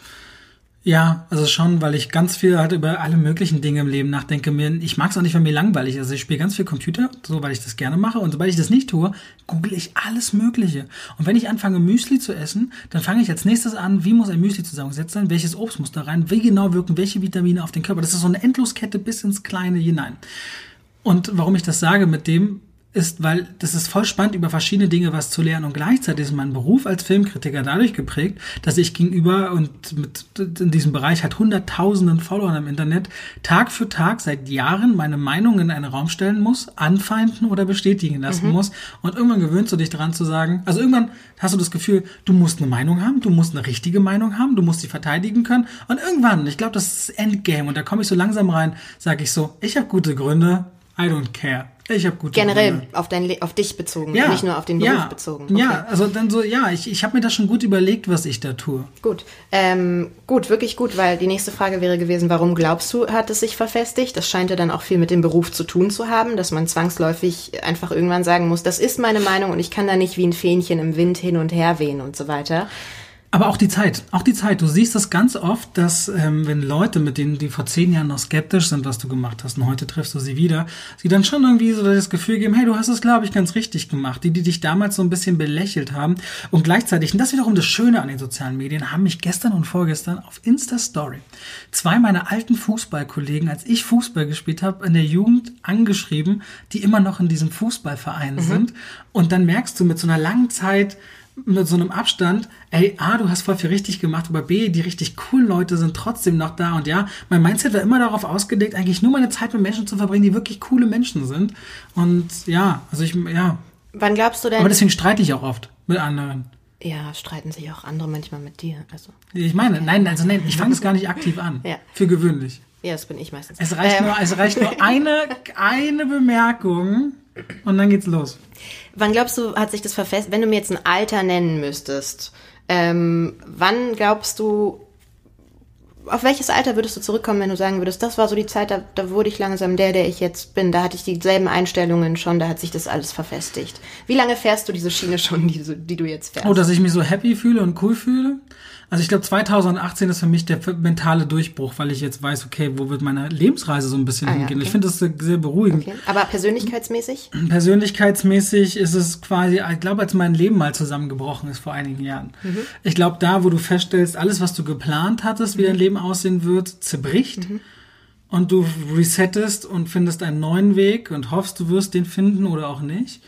Ja, also schon, weil ich ganz viel halt über alle möglichen Dinge im Leben nachdenke. Mir, ich mag es auch nicht, wenn mir langweilig ist. Also ich spiele ganz viel Computer, so weil ich das gerne mache. Und sobald ich das nicht tue, google ich alles Mögliche. Und wenn ich anfange, Müsli zu essen, dann fange ich als nächstes an, wie muss ein Müsli zusammengesetzt sein, welches Obst muss da rein, wie genau wirken welche Vitamine auf den Körper. Das ist so eine Endloskette bis ins Kleine hinein. Und warum ich das sage mit dem, ist, weil das ist voll spannend, über verschiedene Dinge was zu lernen. Und gleichzeitig ist mein Beruf als Filmkritiker dadurch geprägt, dass ich gegenüber und mit in diesem Bereich hat hunderttausenden Followern im Internet Tag für Tag seit Jahren meine Meinung in einen Raum stellen muss, anfeinden oder bestätigen lassen muss. Und irgendwann gewöhnst du dich daran zu sagen, also irgendwann hast du das Gefühl, du musst eine Meinung haben, du musst eine richtige Meinung haben, du musst sie verteidigen können. Und irgendwann, ich glaube, das ist Endgame. Und da komme ich so langsam rein, sage ich so, ich habe gute Gründe, I don't care. Ich habe gute Generell Gründe. auf, dein, auf dich bezogen, nicht nur auf den Beruf ja, bezogen. Ja, also dann so, ja, ich, ich habe mir das schon gut überlegt, was ich da tue. Gut, ähm, gut, wirklich gut, weil die nächste Frage wäre gewesen, warum glaubst du, hat es sich verfestigt? Das scheint ja dann auch viel mit dem Beruf zu tun zu haben, dass man zwangsläufig einfach irgendwann sagen muss, das ist meine Meinung und ich kann da nicht wie ein Fähnchen im Wind hin und her wehen und so weiter. Aber auch die Zeit, auch die Zeit. Du siehst das ganz oft, dass ähm, wenn Leute, mit denen die vor zehn Jahren noch skeptisch sind, was du gemacht hast, und heute triffst du sie wieder, sie dann schon irgendwie so das Gefühl geben, hey, du hast es, glaube ich, ganz richtig gemacht. Die, die dich damals so ein bisschen belächelt haben und gleichzeitig, und das ist wiederum das Schöne an den sozialen Medien, haben mich gestern und vorgestern auf Insta Story zwei meiner alten Fußballkollegen, als ich Fußball gespielt habe, in der Jugend angeschrieben, die immer noch in diesem Fußballverein sind. Und dann merkst du mit so einer langen Zeit, mit so einem Abstand, ey, A, du hast voll viel richtig gemacht, aber B, die richtig coolen Leute sind trotzdem noch da. Und ja, mein Mindset war immer darauf ausgelegt, eigentlich nur meine Zeit mit Menschen zu verbringen, die wirklich coole Menschen sind. Und ja, also ich, ja. Wann glaubst du denn? Aber deswegen streite ich auch oft mit anderen. ja, streiten sich auch andere manchmal mit dir. Also, Ich meine, nein, also nein, ich fange es gar nicht aktiv an. Ja. Für gewöhnlich. ja, das bin ich meistens. Es reicht, Ähm, nur, es reicht nur eine, [laughs] eine Bemerkung und dann geht's los. Wann glaubst du, hat sich das verfestigt? Wenn du mir jetzt ein Alter nennen müsstest, ähm, wann glaubst du, auf welches Alter würdest du zurückkommen, wenn du sagen würdest, das war so die Zeit, da, da wurde ich langsam der, der ich jetzt bin, da hatte ich dieselben Einstellungen schon, da hat sich das alles verfestigt. Wie lange fährst du diese Schiene schon, die, die du jetzt fährst? Oh, dass ich mich so happy fühle und cool fühle. Also ich glaube, 2018 ist für mich der mentale Durchbruch, weil ich jetzt weiß, okay, wo wird meine Lebensreise so ein bisschen Ah, ja, hingehen. okay. Ich finde das sehr beruhigend. okay. Aber persönlichkeitsmäßig? Persönlichkeitsmäßig ist es quasi, ich glaube, als mein Leben mal zusammengebrochen ist vor einigen Jahren. Ich glaube, da, wo du feststellst, alles, was du geplant hattest, wie dein Leben aussehen wird, zerbricht. Und du resettest und findest einen neuen Weg und hoffst, du wirst den finden oder auch nicht.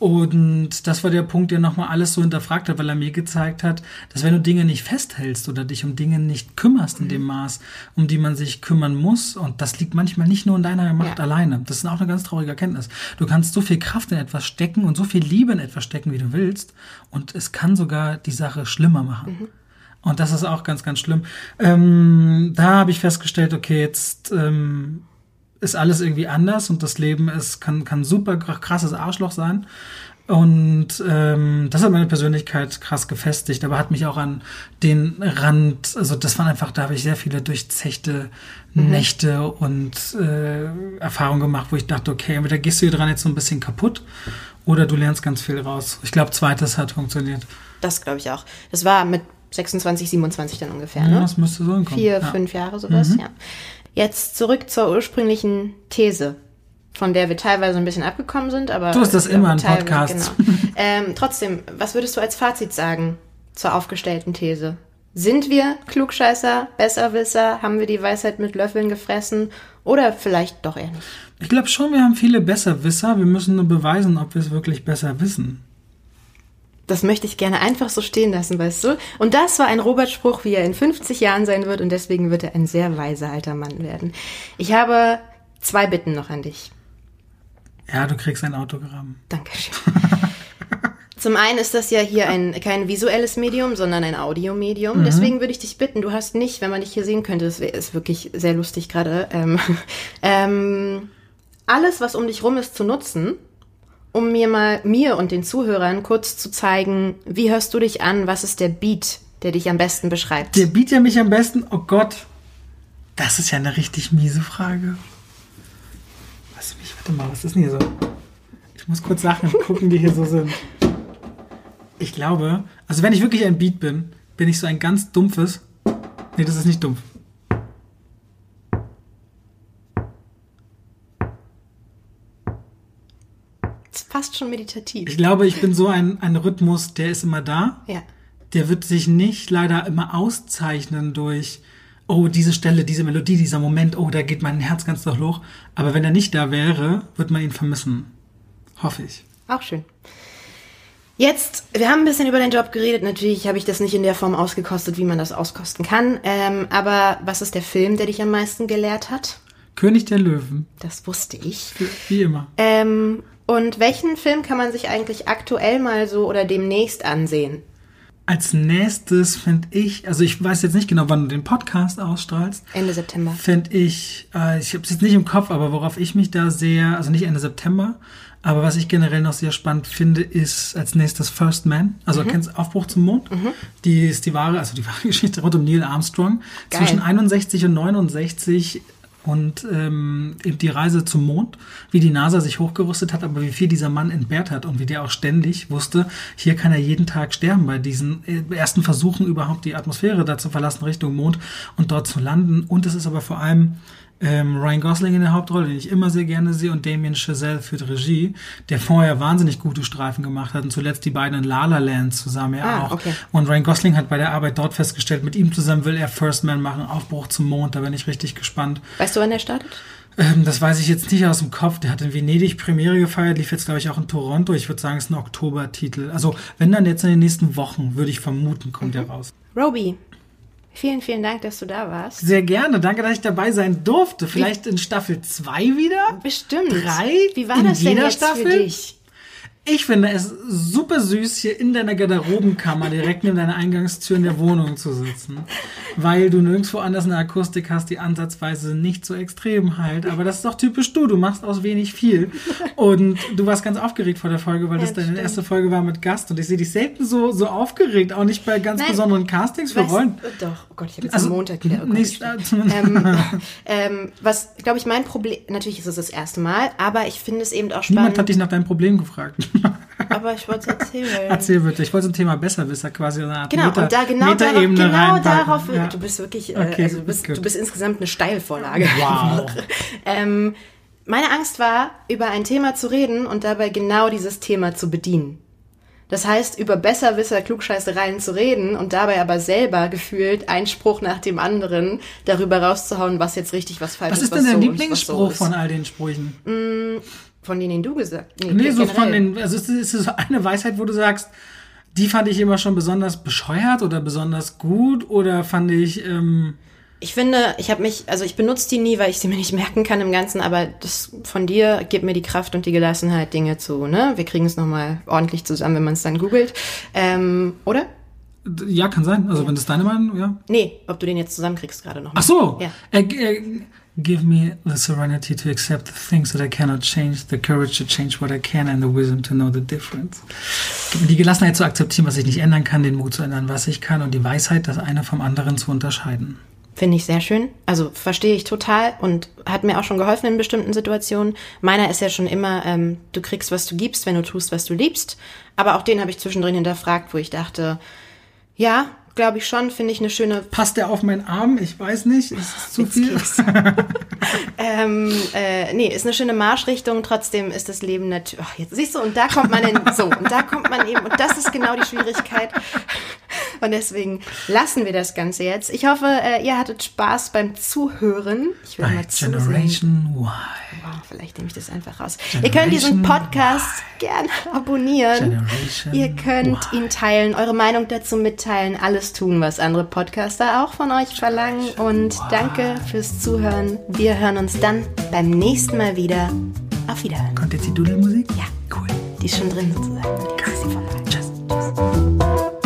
Und das war der Punkt, der nochmal alles so hinterfragt hat, weil er mir gezeigt hat, dass wenn du Dinge nicht festhältst oder dich um Dinge nicht kümmerst in dem Maß, um die man sich kümmern muss, und das liegt manchmal nicht nur in deiner Macht Ja. alleine. Das ist auch eine ganz traurige Erkenntnis. Du kannst so viel Kraft in etwas stecken und so viel Liebe in etwas stecken, wie du willst, und es kann sogar die Sache schlimmer machen. Und das ist auch ganz, ganz schlimm. Ähm, da habe ich festgestellt, okay, jetzt ähm, ist alles irgendwie anders und das Leben ist, kann, kann super krasses Arschloch sein. Und ähm, das hat meine Persönlichkeit krass gefestigt, aber hat mich auch an den Rand, also das waren einfach, da habe ich sehr viele durchzechte Nächte und äh, Erfahrungen gemacht, wo ich dachte, okay, entweder gehst du hier dran jetzt so ein bisschen kaputt oder du lernst ganz viel raus. Ich glaube, zweites hat funktioniert. Das glaube ich auch. Das war mit 26, 27 dann ungefähr, Ja, ne? das müsste so hinkommen. Vier, ja. Mhm. fünf Jahre sowas, ja. Jetzt zurück zur ursprünglichen These, von der wir teilweise ein bisschen abgekommen sind, aber. Du hast das immer in teilweise- Podcasts. Genau. ähm, trotzdem, was würdest du als Fazit sagen zur aufgestellten These? Sind wir Klugscheißer, Besserwisser? Haben wir die Weisheit mit Löffeln gefressen? Oder vielleicht doch eher nicht? Ich glaube schon, wir haben viele Besserwisser. Wir müssen nur beweisen, ob wir es wirklich besser wissen. Das möchte ich gerne einfach so stehen lassen, weißt du? Und das war ein Robert-Spruch, wie er in 50 Jahren sein wird und deswegen wird er ein sehr weiser alter Mann werden. Ich habe zwei Bitten noch an dich. Ja, du kriegst ein Autogramm. Dankeschön. [laughs] Zum einen ist das ja hier ein kein visuelles Medium, sondern ein Audiomedium. Deswegen würde ich dich bitten, du hast nicht, wenn man dich hier sehen könnte, das ist wirklich sehr lustig gerade, ähm, [laughs] ähm, alles, was um dich rum ist, zu nutzen, um mir mal, mir und den Zuhörern kurz zu zeigen, wie hörst du dich an, was ist der Beat, der dich am besten beschreibt. Der bietet ja mich am besten. Oh Gott. Das ist ja eine richtig miese Frage. Was, ich, warte mal, was ist denn hier so? Ich muss kurz Sachen gucken, die hier so sind. Ich glaube, also wenn ich wirklich ein Beat bin, bin ich so ein ganz dumpfes. Nee, das ist nicht dumpf. Fast schon meditativ. Ich glaube, ich bin so ein, ein Rhythmus, der ist immer da. ja. der wird sich nicht leider immer auszeichnen durch, oh, diese Stelle, diese Melodie, dieser Moment, oh, da geht mein Herz ganz doll hoch. Aber wenn er nicht da wäre, wird man ihn vermissen. Hoffe ich. Auch schön. Jetzt, wir haben ein bisschen über deinen Job geredet. Natürlich habe ich das nicht in der Form ausgekostet, wie man das auskosten kann. Ähm, aber was ist der Film, der dich am meisten gelehrt hat? König der Löwen, Das wusste ich. wie immer. Ähm, und welchen Film kann man sich eigentlich aktuell mal so oder demnächst ansehen? Als nächstes finde ich, also ich weiß jetzt nicht genau, wann du den Podcast ausstrahlst, Ende September. finde ich, äh, ich habe es jetzt nicht im Kopf, aber worauf ich mich da sehr, also nicht Ende September, aber was ich generell noch sehr spannend finde, ist als nächstes First Man. Also kennst du Aufbruch zum Mond? Die ist die wahre, also die wahre [laughs] Geschichte rund um Neil Armstrong. Geil. Zwischen 61 und 69 und ähm, eben die Reise zum Mond, wie die NASA sich hochgerüstet hat, aber wie viel dieser Mann entbehrt hat und wie der auch ständig wusste, hier kann er jeden Tag sterben bei diesen äh, ersten Versuchen überhaupt die Atmosphäre da zu verlassen Richtung Mond und dort zu landen. Und es ist aber vor allem ähm, Ryan Gosling in der Hauptrolle, den ich immer sehr gerne sehe, und Damien Chazelle führt Regie, der vorher wahnsinnig gute Streifen gemacht hat und zuletzt die beiden in La La Land zusammen ja Ah, auch. okay. Und Ryan Gosling hat bei der Arbeit dort festgestellt, mit ihm zusammen will er First Man machen, Aufbruch zum Mond, da bin ich richtig gespannt. Weißt du, wann der startet? Ähm, das weiß ich jetzt nicht aus dem Kopf. Der hat in Venedig Premiere gefeiert, lief jetzt, glaube ich, auch in Toronto. Ich würde sagen, es ist ein Oktobertitel. Also, wenn dann jetzt in den nächsten Wochen, würde ich vermuten, kommt Mhm. er raus. Roby, vielen, vielen Dank, dass du da warst. Sehr gerne. Danke, dass ich dabei sein durfte. Vielleicht in Staffel 2 wieder? Bestimmt. Drei Wie war in das denn jeder jetzt Staffel? für dich? Ich finde es super süß, hier in deiner Garderobenkammer direkt neben deiner Eingangstür in der Wohnung zu sitzen. Weil du nirgendwo anders eine Akustik hast, die ansatzweise nicht so extrem halt. Aber das ist doch typisch du. Du machst aus wenig viel. Und du warst ganz aufgeregt vor der Folge, weil das Ja, deine stimmt. erste Folge war mit Gast. Und ich sehe dich selten so, so aufgeregt. Auch nicht bei ganz Nein. besonderen Castings für Weißt- Rollen. Doch, oh Gott, ich habe jetzt Also, am Montag wieder. Oh Gott, nicht- [laughs] ähm, ähm, was, glaube ich, mein Problem, natürlich ist es das erste Mal, aber ich finde es eben auch Niemand spannend. hat dich nach deinem Problem gefragt. [laughs] aber ich wollte es erzählen. Erzähl bitte. Ich wollte so ein Thema Besserwisser quasi. Eine Art Genau, Meta, und da genau, darauf, genau darauf, Ja. du bist wirklich, äh, Okay, also du bist, du bist insgesamt eine Steilvorlage. Wow. [laughs] ähm, meine Angst war, über ein Thema zu reden und dabei genau dieses Thema zu bedienen. Das heißt, über Besserwisser, Klugscheißereien zu reden und dabei aber selber gefühlt einen Spruch nach dem anderen darüber rauszuhauen, was jetzt richtig, was falsch Was ist. ist denn dein so Lieblingsspruch so von ist. all den Sprüchen? Von denen, den du gesagt Nee, so generell. von den, also ist es ist es eine Weisheit, wo du sagst, die fand ich immer schon besonders bescheuert oder besonders gut oder fand ich, ähm, Ich finde, ich habe mich, also ich benutze die nie, weil ich sie mir nicht merken kann im Ganzen, aber das von dir gibt mir die Kraft und die Gelassenheit, Dinge zu, ne? Wir kriegen es nochmal ordentlich zusammen, wenn man es dann googelt. Ähm, oder? ja, kann sein. Also wenn das deine Meinung, ja. Nee, ob du den jetzt zusammenkriegst gerade noch. Ach so. Ja. Äh, äh, give me the serenity to accept the things that I cannot change, the courage to change what I can and the wisdom to know the difference. Gib mir die Gelassenheit zu akzeptieren, was ich nicht ändern kann, den Mut zu ändern, was ich kann und die Weisheit, das eine vom anderen zu unterscheiden. Finde ich sehr schön. Also verstehe ich total und hat mir auch schon geholfen in bestimmten Situationen. Meiner ist ja schon immer, ähm, du kriegst, was du gibst, wenn du tust, was du liebst. Aber auch den habe ich zwischendrin hinterfragt, wo ich dachte, ja, glaube ich schon, finde ich eine schöne Passt der auf meinen Arm? Ich weiß nicht. Ist es zu viel? [laughs] ähm, äh, nee, ist eine schöne Marschrichtung, trotzdem ist das Leben natürlich. Jetzt siehst du, und da kommt man in, so, und da kommt man eben, und das ist genau die Schwierigkeit. Und deswegen lassen wir das Ganze jetzt. Ich hoffe, äh, ihr hattet Spaß beim Zuhören. Ich will mal. Generation Y. Wow, vielleicht nehme ich das einfach raus. Ihr könnt diesen Generation Podcast gerne abonnieren. Generation Ihr könnt ihn teilen, eure Meinung dazu mitteilen, alles tun, was andere Podcaster auch von euch verlangen. Und danke fürs Zuhören. Wir hören uns dann beim nächsten Mal wieder. Auf Wiederhören. Kommt jetzt die Doodle-Musik? Ja, Cool. die ist schon drin sozusagen. Jetzt ist vorbei. Tschüss. Tschüss.